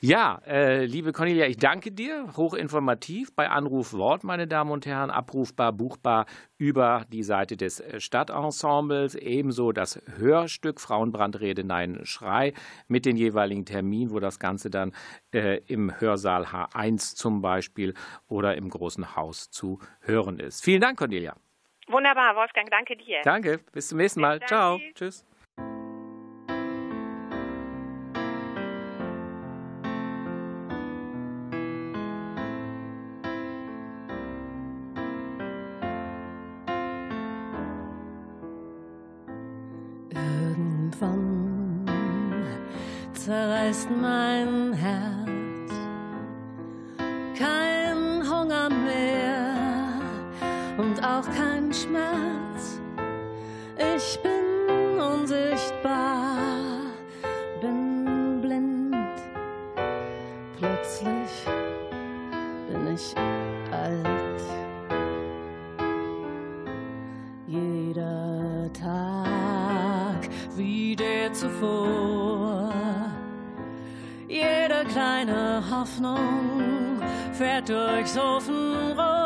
Ja, äh, liebe Cornelia, ich danke dir. Hochinformativ bei Anruf Wort, meine Damen und Herren, abrufbar, buchbar über die Seite des äh, Stadtensembles. Ebenso das Hörstück Frauenbrandrede Nein Schrei mit den jeweiligen Terminen, wo das Ganze dann äh, im Hörsaal H1 zum Beispiel oder im großen Haus zu hören ist. Vielen Dank, Cornelia. Wunderbar, Wolfgang, danke dir. Danke, bis zum nächsten Mal. Ciao. Tschüss. zerreißt mein Herz. Kein Schmerz. Ich bin unsichtbar, bin blind. Plötzlich bin ich alt. Jeder Tag wie der zuvor kleine Hoffnung fährt durchs Ofenrohr.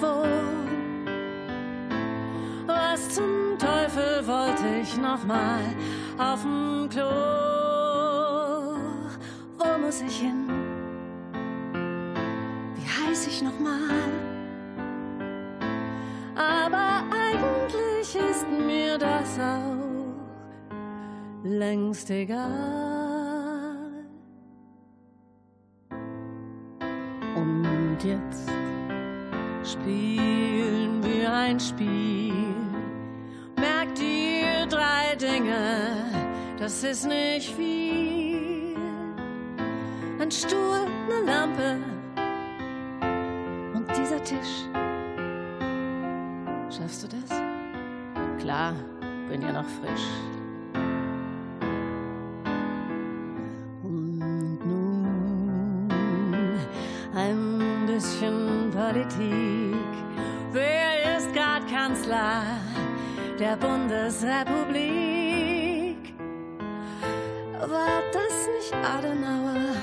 Wohl was zum Teufel wollte ich nochmal auf dem Klo? Wo muss ich hin? Wie heiß ich nochmal? Aber eigentlich ist mir das auch längst egal. Ist nicht viel. Ein Stuhl, eine Lampe und dieser Tisch. Schaffst du das? Klar, bin ja noch frisch. Und nun ein bisschen Politik. Wer ist grad Kanzler der Bundesrepublik? War das nicht Adenauer?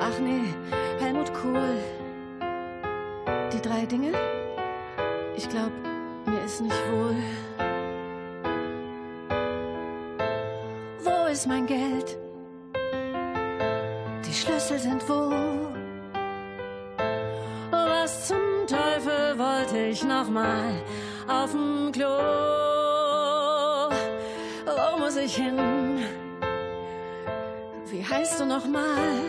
Ach nee, Helmut Kohl. Die drei Dinge? Ich glaub, mir ist nicht wohl. Wo ist mein Geld? Die Schlüssel sind wo? Was zum Teufel wollte ich nochmal auf dem Klo? Wo muss ich hin? Wie heißt du nochmal?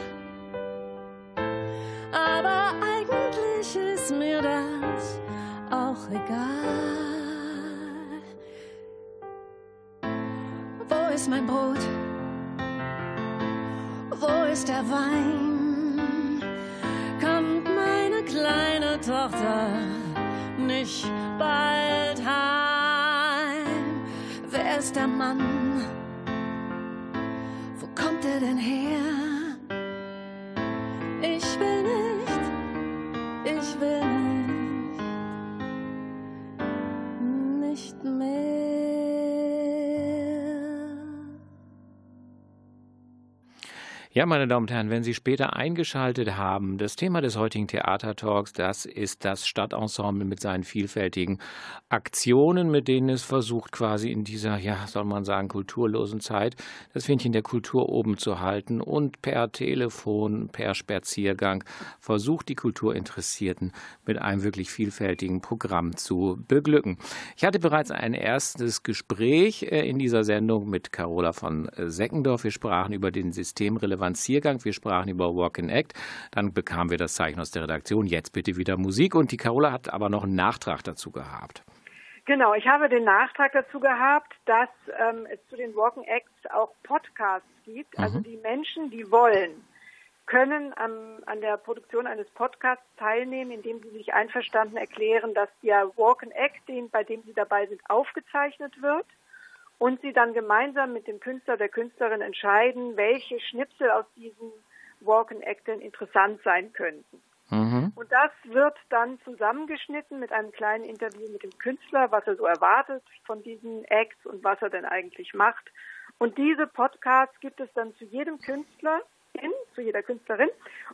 Aber eigentlich ist mir das auch egal. Wo ist mein Brot? Wo ist der Wein? Kommt meine kleine Tochter nicht bald heim? Wer ist der Mann? Wo kommt Ja, meine Damen und Herren, wenn Sie später eingeschaltet haben, das Thema des heutigen Theatertalks, das ist das Stadtensemble mit seinen vielfältigen Aktionen, mit denen es versucht, quasi in dieser, ja, soll man sagen, kulturlosen Zeit das Fähnchen der Kultur oben zu halten und per Telefon, per Spaziergang versucht, die Kulturinteressierten mit einem wirklich vielfältigen Programm zu beglücken. Ich hatte bereits ein erstes Gespräch äh, in dieser Sendung mit Carola von Seckendorf. Wir sprachen über den systemrelevanten Ziergang. Wir sprachen über Walk and Act. Dann bekamen wir das Zeichen aus der Redaktion. Jetzt bitte wieder Musik. Und die Carola hat aber noch einen Nachtrag dazu gehabt. Genau, ich habe den Nachtrag dazu gehabt, dass ähm, es zu den Walk and Acts auch Podcasts gibt. Also die Menschen, die wollen, können am, an der Produktion eines Podcasts teilnehmen, indem sie sich einverstanden erklären, dass der Walk and Act, den, bei dem sie dabei sind, aufgezeichnet wird und sie dann gemeinsam mit dem Künstler, der Künstlerin entscheiden, welche Schnipsel aus diesem Walk and Act denn interessant sein könnten. Und das wird dann zusammengeschnitten mit einem kleinen Interview mit dem Künstler, was er so erwartet von diesen Acts und was er denn eigentlich macht. Und diese Podcasts gibt es dann zu jedem Künstler hin, zu jeder Künstlerin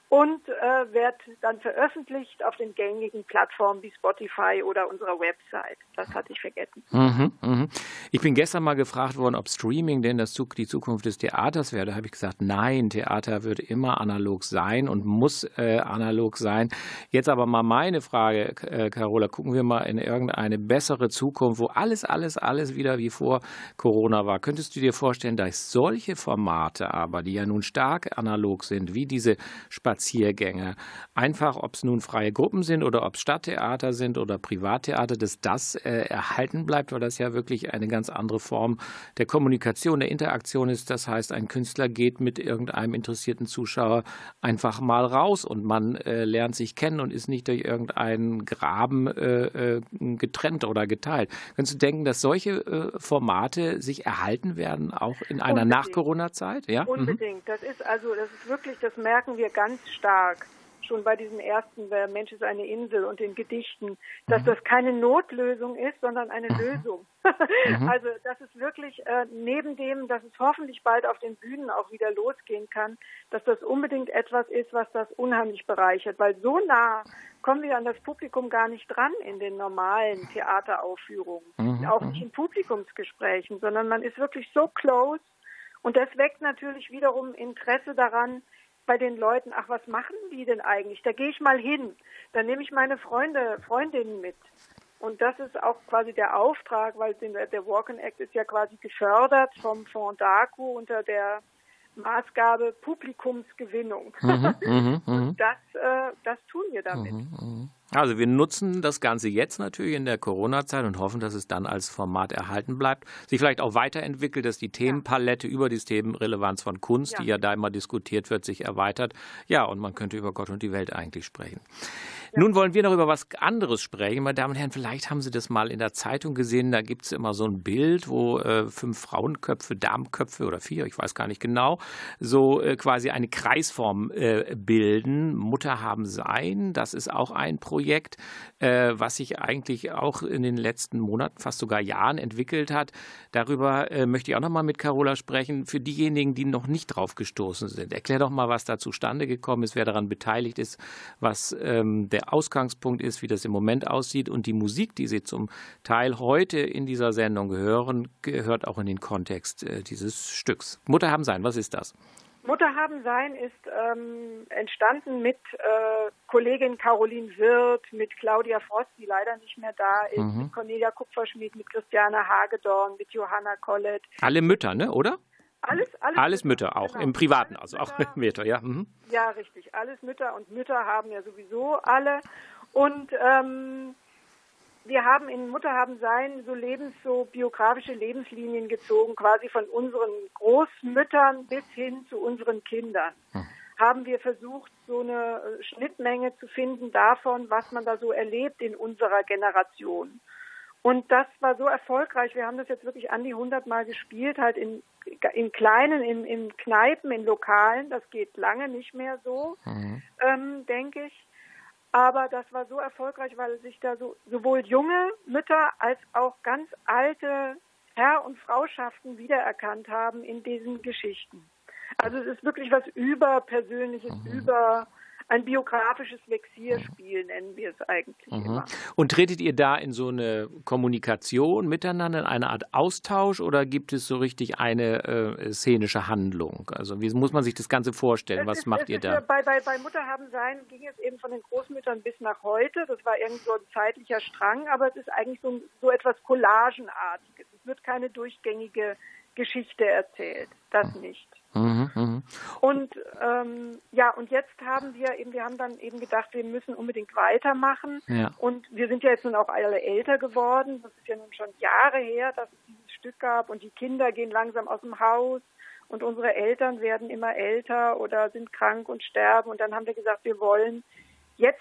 und äh, wird dann veröffentlicht auf den gängigen Plattformen wie Spotify oder unserer Website. Das hatte ich vergessen. Mhm, mhm. Ich bin gestern mal gefragt worden, ob Streaming denn das, die Zukunft des Theaters wäre. Da habe ich gesagt, nein, Theater wird immer analog sein und muss äh, analog sein. Jetzt aber mal meine Frage, äh, Carola, gucken wir mal in irgendeine bessere Zukunft, wo alles, alles, alles wieder wie vor Corona war. Könntest du dir vorstellen, dass solche Formate aber, die ja nun stark analog sind, wie diese Spaziergänge, einfach, ob es nun freie Gruppen sind oder ob es Stadttheater sind oder Privattheater, dass das äh, erhalten bleibt, weil das ja wirklich eine ganz andere Form der Kommunikation, der Interaktion ist. Das heißt, ein Künstler geht mit irgendeinem interessierten Zuschauer einfach mal raus und man äh, lernt sich kennen und ist nicht durch irgendeinen Graben äh, äh getrennt oder geteilt. Könntest du denken, dass solche äh, Formate sich erhalten werden, auch in einer Nach-Corona-Zeit? Ja? Unbedingt. Mhm. Das ist also, das ist wirklich, das merken wir ganz stark schon bei diesem ersten Der Mensch ist eine Insel und den Gedichten, dass mhm. das keine Notlösung ist, sondern eine mhm. Lösung. mhm. Also das ist wirklich äh, neben dem, dass es hoffentlich bald auf den Bühnen auch wieder losgehen kann, dass das unbedingt etwas ist, was das unheimlich bereichert, weil so nah kommen wir an das Publikum gar nicht dran in den normalen Theateraufführungen, mhm. auch nicht in Publikumsgesprächen, sondern man ist wirklich so close und das weckt natürlich wiederum Interesse daran, bei den Leuten, ach, was machen die denn eigentlich? Da gehe ich mal hin. Dann nehme ich meine Freunde, Freundinnen mit. Und das ist auch quasi der Auftrag, weil der Walk and Act ist ja quasi gefördert vom Fonds DACU unter der Maßgabe Publikumsgewinnung. Mhm, mh, mh. Und das, äh, das tun wir damit. Mhm, mh. Also wir nutzen das Ganze jetzt natürlich in der Corona-Zeit und hoffen, dass es dann als Format erhalten bleibt, sich vielleicht auch weiterentwickelt, dass die Themenpalette ja. über die Themenrelevanz von Kunst, ja. die ja da immer diskutiert wird, sich erweitert. Ja, und man könnte über Gott und die Welt eigentlich sprechen. Nun wollen wir noch über was anderes sprechen. Meine Damen und Herren, vielleicht haben Sie das mal in der Zeitung gesehen. Da gibt es immer so ein Bild, wo äh, fünf Frauenköpfe, Damenköpfe oder vier, ich weiß gar nicht genau, so äh, quasi eine Kreisform äh, bilden. Mutter haben sein, das ist auch ein Projekt, äh, was sich eigentlich auch in den letzten Monaten, fast sogar Jahren entwickelt hat. Darüber äh, möchte ich auch noch mal mit Carola sprechen. Für diejenigen, die noch nicht drauf gestoßen sind, erklär doch mal, was da zustande gekommen ist, wer daran beteiligt ist, was ähm, der der Ausgangspunkt ist, wie das im Moment aussieht. Und die Musik, die Sie zum Teil heute in dieser Sendung hören, gehört auch in den Kontext äh, dieses Stücks. Mutter haben sein, was ist das? Mutter haben sein ist ähm, entstanden mit äh, Kollegin Caroline Wirth, mit Claudia Frost, die leider nicht mehr da ist, mhm. mit Cornelia Kupferschmidt, mit Christiane Hagedorn, mit Johanna Collett. Alle Mütter, ne, oder? Alles, alles, alles Mütter, Mütter auch, genau. im Privaten, alles also Mütter, auch Mütter, ja. Mhm. Ja, richtig, alles Mütter und Mütter haben ja sowieso alle. Und ähm, wir haben in Mutter haben sein so Lebens, so biografische Lebenslinien gezogen, quasi von unseren Großmüttern bis hin zu unseren Kindern. Mhm. Haben wir versucht, so eine Schnittmenge zu finden davon, was man da so erlebt in unserer Generation. Und das war so erfolgreich. Wir haben das jetzt wirklich an die 100 Mal gespielt, halt in, in kleinen, in, in Kneipen, in Lokalen. Das geht lange nicht mehr so, mhm. ähm, denke ich. Aber das war so erfolgreich, weil sich da so, sowohl junge Mütter als auch ganz alte Herr- und Frauschaften wiedererkannt haben in diesen Geschichten. Also es ist wirklich was überpersönliches, mhm. über ein biografisches Vexierspiel, nennen wir es eigentlich mhm. immer. Und tretet ihr da in so eine Kommunikation miteinander, in eine Art Austausch oder gibt es so richtig eine äh, szenische Handlung? Also wie muss man sich das Ganze vorstellen? Es Was ist, macht ihr da? Bei, bei, bei Mutter haben sein ging es eben von den Großmüttern bis nach heute. Das war irgend so ein zeitlicher Strang, aber es ist eigentlich so, so etwas Collagenartiges. Es wird keine durchgängige Geschichte erzählt. Das nicht. Mhm, mh. Und ähm, ja, und jetzt haben wir eben, wir haben dann eben gedacht, wir müssen unbedingt weitermachen. Ja. Und wir sind ja jetzt nun auch alle älter geworden. Das ist ja nun schon Jahre her, dass es dieses Stück gab und die Kinder gehen langsam aus dem Haus und unsere Eltern werden immer älter oder sind krank und sterben. Und dann haben wir gesagt, wir wollen jetzt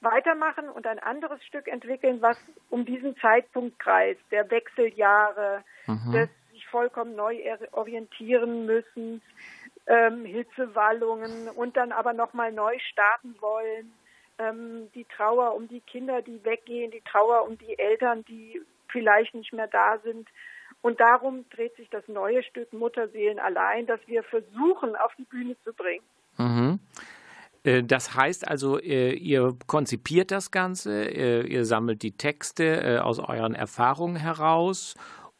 weitermachen und ein anderes Stück entwickeln, was um diesen Zeitpunkt kreist, der Wechseljahre, mhm. des vollkommen neu orientieren müssen, ähm, Hitzewallungen und dann aber nochmal neu starten wollen. Ähm, die Trauer um die Kinder, die weggehen, die Trauer um die Eltern, die vielleicht nicht mehr da sind. Und darum dreht sich das neue Stück Mutterseelen allein, das wir versuchen auf die Bühne zu bringen. Mhm. Äh, das heißt also, äh, ihr konzipiert das Ganze, äh, ihr sammelt die Texte aus euren Erfahrungen heraus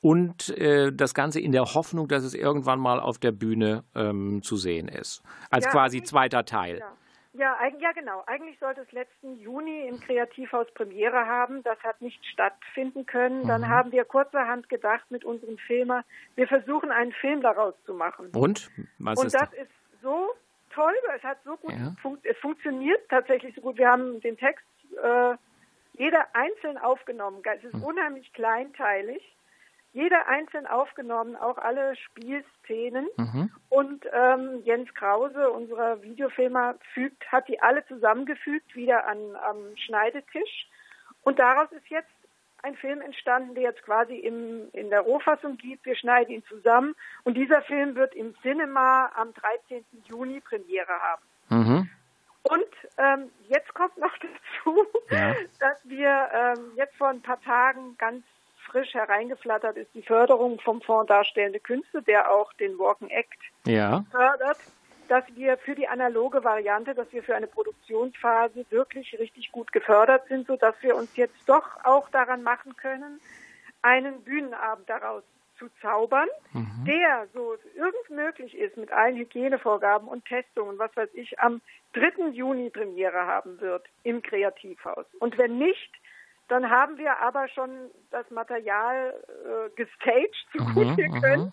und äh, das Ganze in der Hoffnung, dass es irgendwann mal auf der Bühne ähm, zu sehen ist. Als ja, quasi zweiter Teil. Ja. Ja, ja, genau. Eigentlich sollte es letzten Juni im Kreativhaus Premiere haben. Das hat nicht stattfinden können. Mhm. Dann haben wir kurzerhand gedacht mit unserem Filmer, wir versuchen einen Film daraus zu machen. Und? Was Und ist das, das ist so toll. Es hat so gut, ja. fun es funktioniert tatsächlich so gut. Wir haben den Text äh, jeder einzeln aufgenommen. Es ist mhm. unheimlich kleinteilig jeder einzeln aufgenommen, auch alle Spielszenen. Mhm. Und ähm, Jens Krause, unser Videofilmer, fügt, hat die alle zusammengefügt, wieder an, am Schneidetisch. Und daraus ist jetzt ein Film entstanden, der jetzt quasi im, in der Rohfassung gibt. Wir schneiden ihn zusammen. Und dieser Film wird im Cinema am 13. Juni Premiere haben. Mhm. Und ähm, jetzt kommt noch dazu, ja. dass wir ähm, jetzt vor ein paar Tagen ganz frisch hereingeflattert ist die Förderung vom Fonds Darstellende Künste, der auch den Walking Act ja. fördert, dass wir für die analoge Variante, dass wir für eine Produktionsphase wirklich richtig gut gefördert sind, sodass wir uns jetzt doch auch daran machen können, einen Bühnenabend daraus zu zaubern, mhm. der, so irgend möglich ist, mit allen Hygienevorgaben und Testungen, was weiß ich, am 3. Juni Premiere haben wird im Kreativhaus. Und wenn nicht, dann haben wir aber schon das Material äh, gestaged, so gut mhm, wir mhm. können,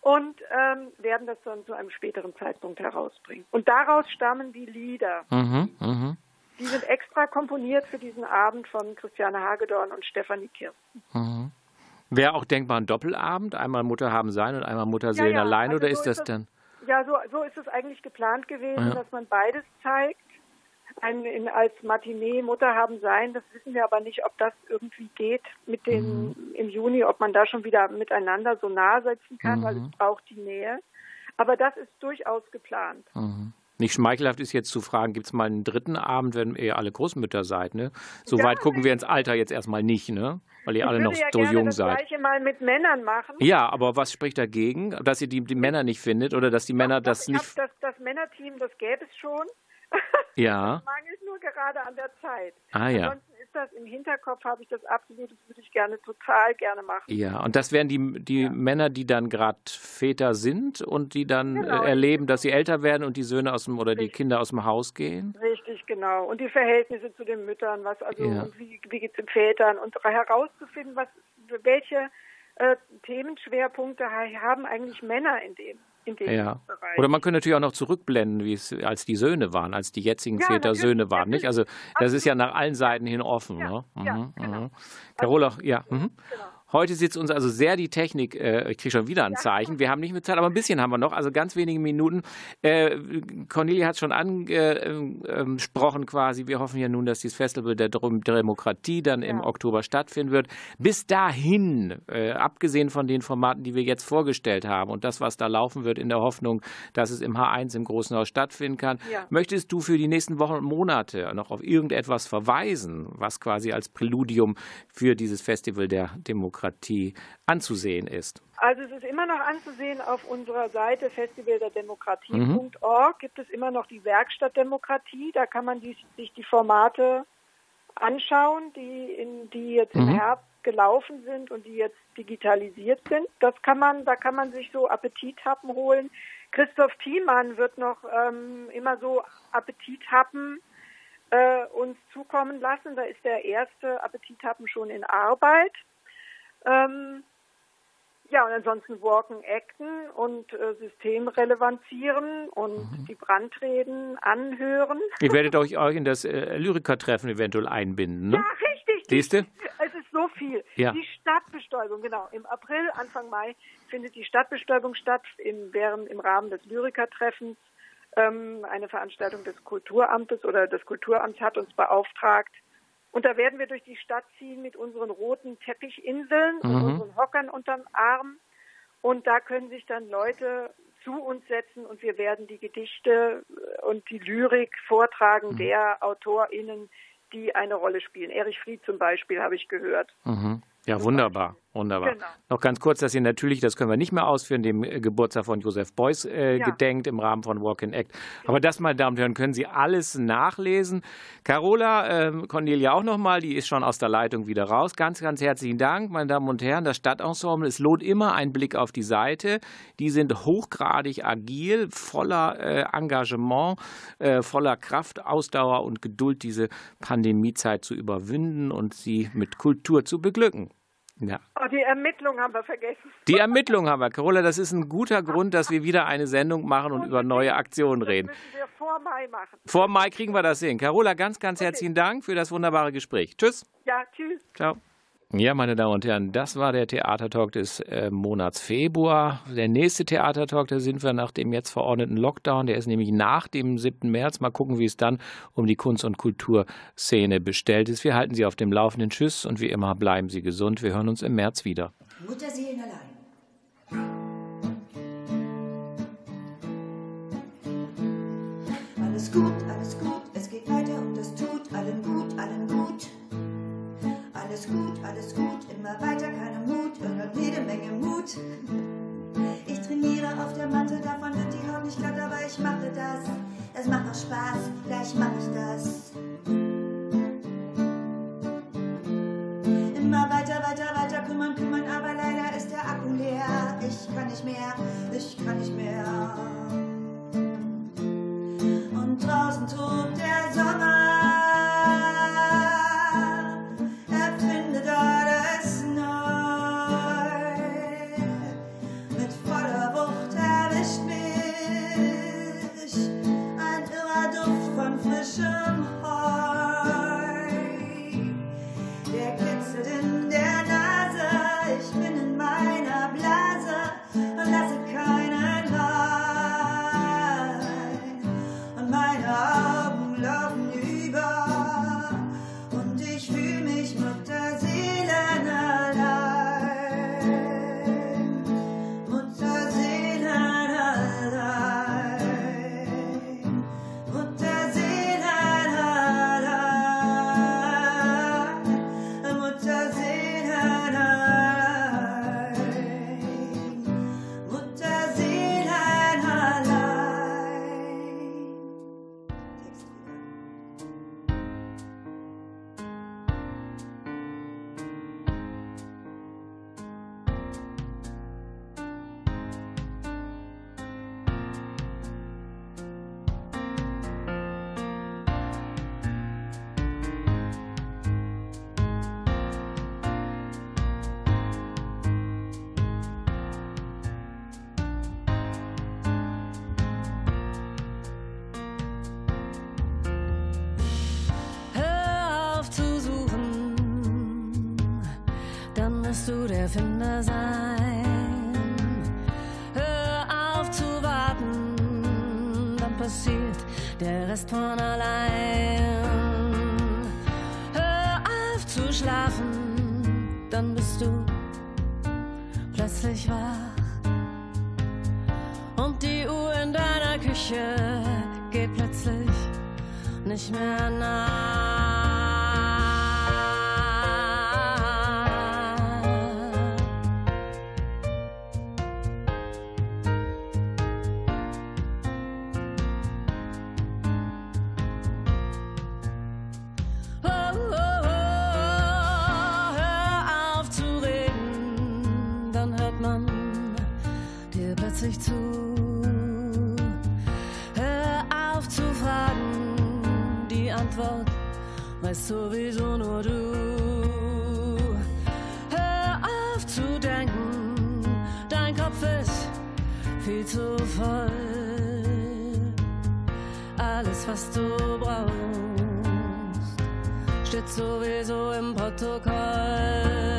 und ähm, werden das dann zu einem späteren Zeitpunkt herausbringen. Und daraus stammen die Lieder. Mhm, mh. Die sind extra komponiert für diesen Abend von Christiane Hagedorn und Stefanie Kirsten. Mhm. Wäre auch denkbar ein Doppelabend, einmal Mutter haben sein und einmal Mutter sehen ja, ja. allein, also oder so ist das dann? Ja, so, so ist es eigentlich geplant gewesen, ja. dass man beides zeigt. Ein, in, als Matinee Mutter haben sein, das wissen wir aber nicht, ob das irgendwie geht mit den mhm. im Juni, ob man da schon wieder miteinander so nah setzen kann, mhm. weil es braucht die Nähe. Aber das ist durchaus geplant. Mhm. Nicht schmeichelhaft ist jetzt zu fragen, gibt es mal einen dritten Abend, wenn ihr alle Großmütter seid, ne? So ja, weit gucken wir ins Alter jetzt erstmal nicht, ne? Weil ihr alle noch ja so jung seid. Ich würde mal mit Männern machen. Ja, aber was spricht dagegen, dass ihr die, die Männer nicht findet oder dass die Männer das doch, nicht... Das, das Männerteam, das gäbe es schon. Ja. Das mangelt nur gerade an der Zeit. Ah ja. Ansonsten ist das im Hinterkopf, habe ich das absolut, das würde ich gerne, total gerne machen. Ja, und das wären die, die ja. Männer, die dann gerade Väter sind und die dann genau. Äh, erleben, dass sie älter werden und die Söhne aus dem oder Richtig. die Kinder aus dem Haus gehen? Richtig, genau. Und die Verhältnisse zu den Müttern, was also ja. wie, wie geht es den Vätern und herauszufinden, was welche äh, Themenschwerpunkte haben eigentlich Männer in dem ja. Oder man könnte natürlich auch noch zurückblenden, wie es als die Söhne waren, als die jetzigen ja, Väter Söhne waren, nicht? Also das ist ja nach allen Seiten hin offen. Ja, ne? mhm, ja, genau. Mhm. Carola, ja. Mhm. Genau. Heute sitzt uns also sehr die Technik, äh, ich kriege schon wieder ein Zeichen, wir haben nicht mehr Zeit, aber ein bisschen haben wir noch, also ganz wenige Minuten. Äh, Cornelia hat schon angesprochen quasi, wir hoffen ja nun, dass dieses Festival der Demokratie dann im Oktober stattfinden wird. Bis dahin, äh, abgesehen von den Formaten, die wir jetzt vorgestellt haben und das, was da laufen wird, in der Hoffnung, dass es im H1 im Großen Haus stattfinden kann, ja. möchtest du für die nächsten Wochen und Monate noch auf irgendetwas verweisen, was quasi als Präludium für dieses Festival der Demokratie Demokratie anzusehen ist? Also es ist immer noch anzusehen auf unserer Seite festivalderdemokratie.org mhm. gibt es immer noch die Werkstatt Demokratie. Da kann man die, sich die Formate anschauen, die, in, die jetzt mhm. im Herbst gelaufen sind und die jetzt digitalisiert sind. Das kann man, da kann man sich so Appetithappen holen. Christoph Thiemann wird noch ähm, immer so Appetithappen äh, uns zukommen lassen. Da ist der erste Appetithappen schon in Arbeit. Ähm, ja, und ansonsten Walken, Acten und äh, System relevanzieren und mhm. die Brandreden anhören. Ihr werdet euch auch in das äh, Lyrikertreffen eventuell einbinden, ne? Ja, richtig. Siehst du? Es ist so viel. Ja. Die Stadtbestäubung, genau. Im April, Anfang Mai findet die Stadtbestäubung statt, in, während im Rahmen des Lyrikertreffens ähm, eine Veranstaltung des Kulturamtes oder das Kulturamt hat uns beauftragt, und da werden wir durch die Stadt ziehen mit unseren roten Teppichinseln mhm. und unseren Hockern unterm Arm. Und da können sich dann Leute zu uns setzen und wir werden die Gedichte und die Lyrik vortragen mhm. der AutorInnen, die eine Rolle spielen. Erich Fried zum Beispiel habe ich gehört. Mhm. Ja, wunderbar. Wunderbar. Genau. Noch ganz kurz, dass ihr natürlich, das können wir nicht mehr ausführen, dem äh, Geburtstag von Joseph Beuys äh, ja. gedenkt im Rahmen von Walk in Act. Aber das, meine Damen und Herren, können Sie alles nachlesen. Carola, äh, Cornelia auch nochmal, die ist schon aus der Leitung wieder raus. Ganz, ganz herzlichen Dank, meine Damen und Herren. Das Stadtensemble, es lohnt immer einen Blick auf die Seite. Die sind hochgradig agil, voller äh, Engagement, äh, voller Kraft, Ausdauer und Geduld, diese Pandemiezeit zu überwinden und sie mit Kultur zu beglücken. Ja. Oh, die Ermittlung haben wir vergessen. Die Ermittlung haben wir. Carola, das ist ein guter Grund, dass wir wieder eine Sendung machen und, und über neue Aktionen reden. Das müssen wir vor Mai machen. Vor Mai kriegen wir das hin. Carola, ganz, ganz okay. herzlichen Dank für das wunderbare Gespräch. Tschüss. Ja, tschüss. Ciao. Ja, meine Damen und Herren, das war der Theatertalk des äh, Monats Februar. Der nächste Theatertalk, da sind wir nach dem jetzt verordneten Lockdown. Der ist nämlich nach dem 7. März. Mal gucken, wie es dann um die Kunst- und Kulturszene bestellt ist. Wir halten Sie auf dem Laufenden. Tschüss und wie immer bleiben Sie gesund. Wir hören uns im März wieder. Mutterseelen allein. Alles gut, Alles gut, alles gut, immer weiter, keine Mut und jede Menge Mut. Ich trainiere auf der Matte, davon wird die Haut nicht glatt, aber ich mache das. Es macht auch Spaß, gleich mache ich das. Immer weiter, weiter, weiter kümmern, kümmern, aber leider ist der Akku leer. Ich kann nicht mehr, ich kann nicht mehr. Und draußen tobt der Sommer. Weißt sowieso nur du. Hör auf zu denken, dein Kopf ist viel zu voll. Alles, was du brauchst, steht sowieso im Protokoll.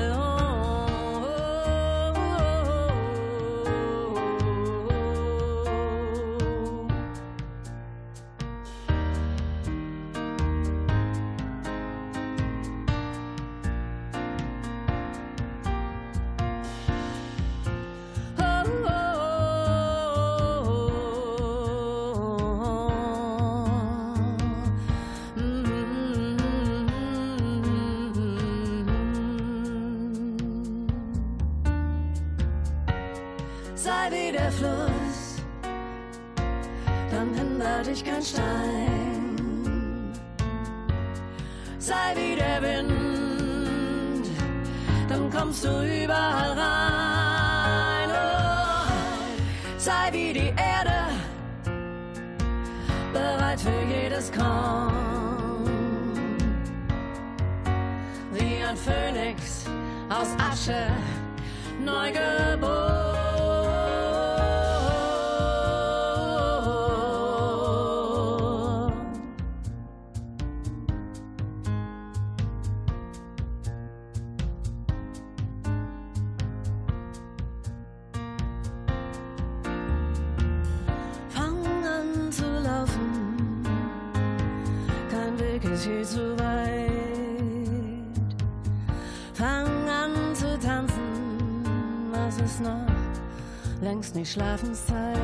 Längst nicht Schlafenszeit.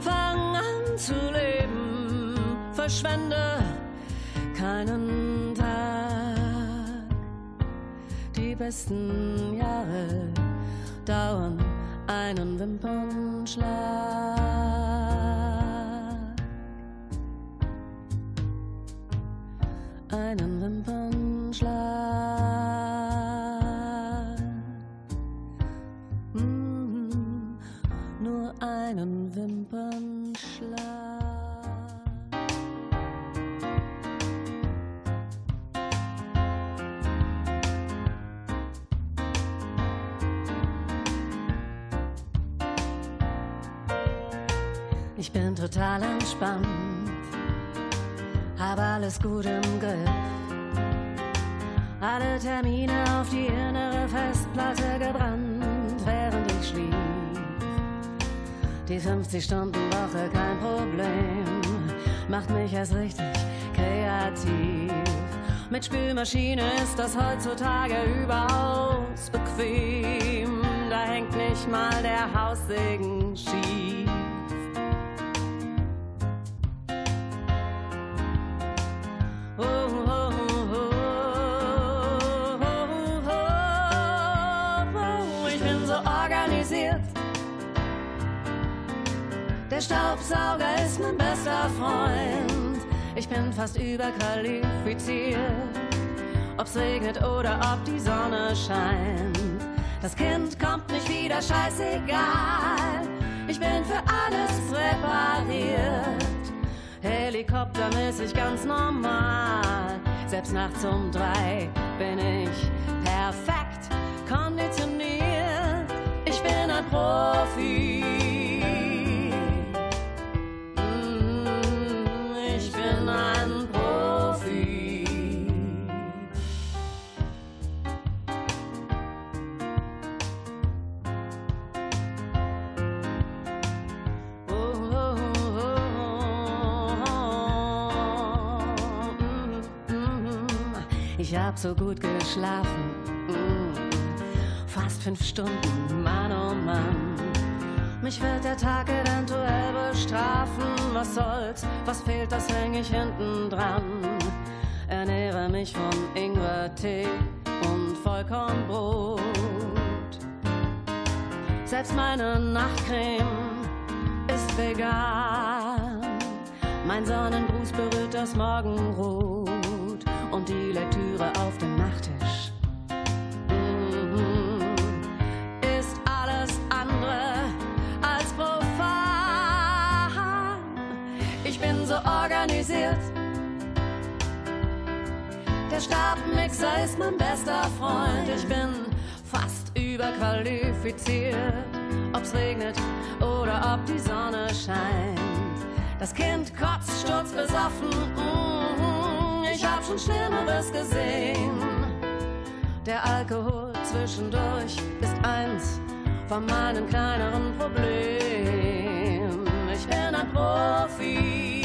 Fang an zu leben, verschwende keinen Tag. Die besten Jahre dauern einen Wimpernschlag. Mit Spülmaschine ist das heutzutage überaus bequem. Da hängt nicht mal der Haussegen schief. Der Staubsauger ist mein bester Freund. Ich bin fast überqualifiziert. Ob's regnet oder ob die Sonne scheint. Das Kind kommt nicht wieder, scheißegal. Ich bin für alles präpariert. Helikoptermäßig ganz normal. Selbst nachts um drei bin ich perfekt konditioniert. Ich bin ein Profi. So gut geschlafen. Mm. Fast fünf Stunden, Mann, oh Mann. Mich wird der Tag eventuell bestrafen. Was soll's, was fehlt, das häng ich hinten dran. Ernähre mich von Ingwer-Tee und Vollkornbrot. Selbst meine Nachtcreme ist vegan. Mein Sonnengruß berührt das Morgenrot und die Lektüre auf dem Nachttisch. Mhm. Ist alles andere als profan. Ich bin so organisiert. Der Stabmixer ist mein bester Freund. Ich bin fast überqualifiziert. Ob's regnet oder ob die Sonne scheint. Das Kind kotzt sturzbesoffen. Mm, schon Schlimmeres gesehen. Der Alkohol zwischendurch ist eins von meinen kleineren Problemen. Ich bin ein Profi.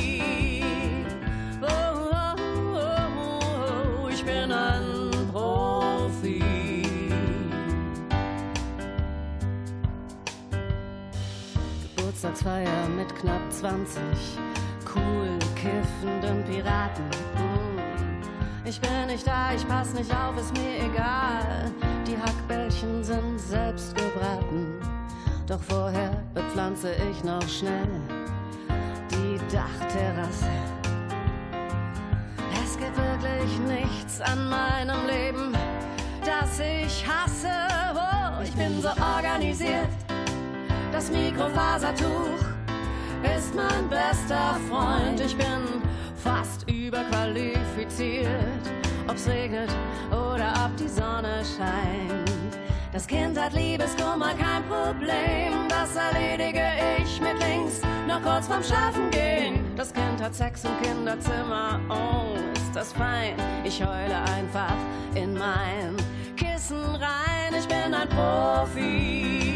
Geburtstagsfeier mit knapp 20 cool kiffenden Piraten. Ich bin nicht da, ich pass nicht auf, ist mir egal. Die Hackbällchen sind selbst gebraten. Doch vorher bepflanze ich noch schnell die Dachterrasse. Es gibt wirklich nichts an meinem Leben, das ich hasse. Oh, ich bin so organisiert das Mikrofasertuch ist mein bester Freund. Ich bin fast überqualifiziert, ob's regnet oder ob die Sonne scheint. Das Kind hat Liebeskummer, kein Problem. Das erledige ich mit links, noch kurz vorm Schlafen gehen. Das Kind hat Sex im Kinderzimmer, oh, ist das fein. Ich heule einfach in mein Kissen rein. Ich bin ein Profi.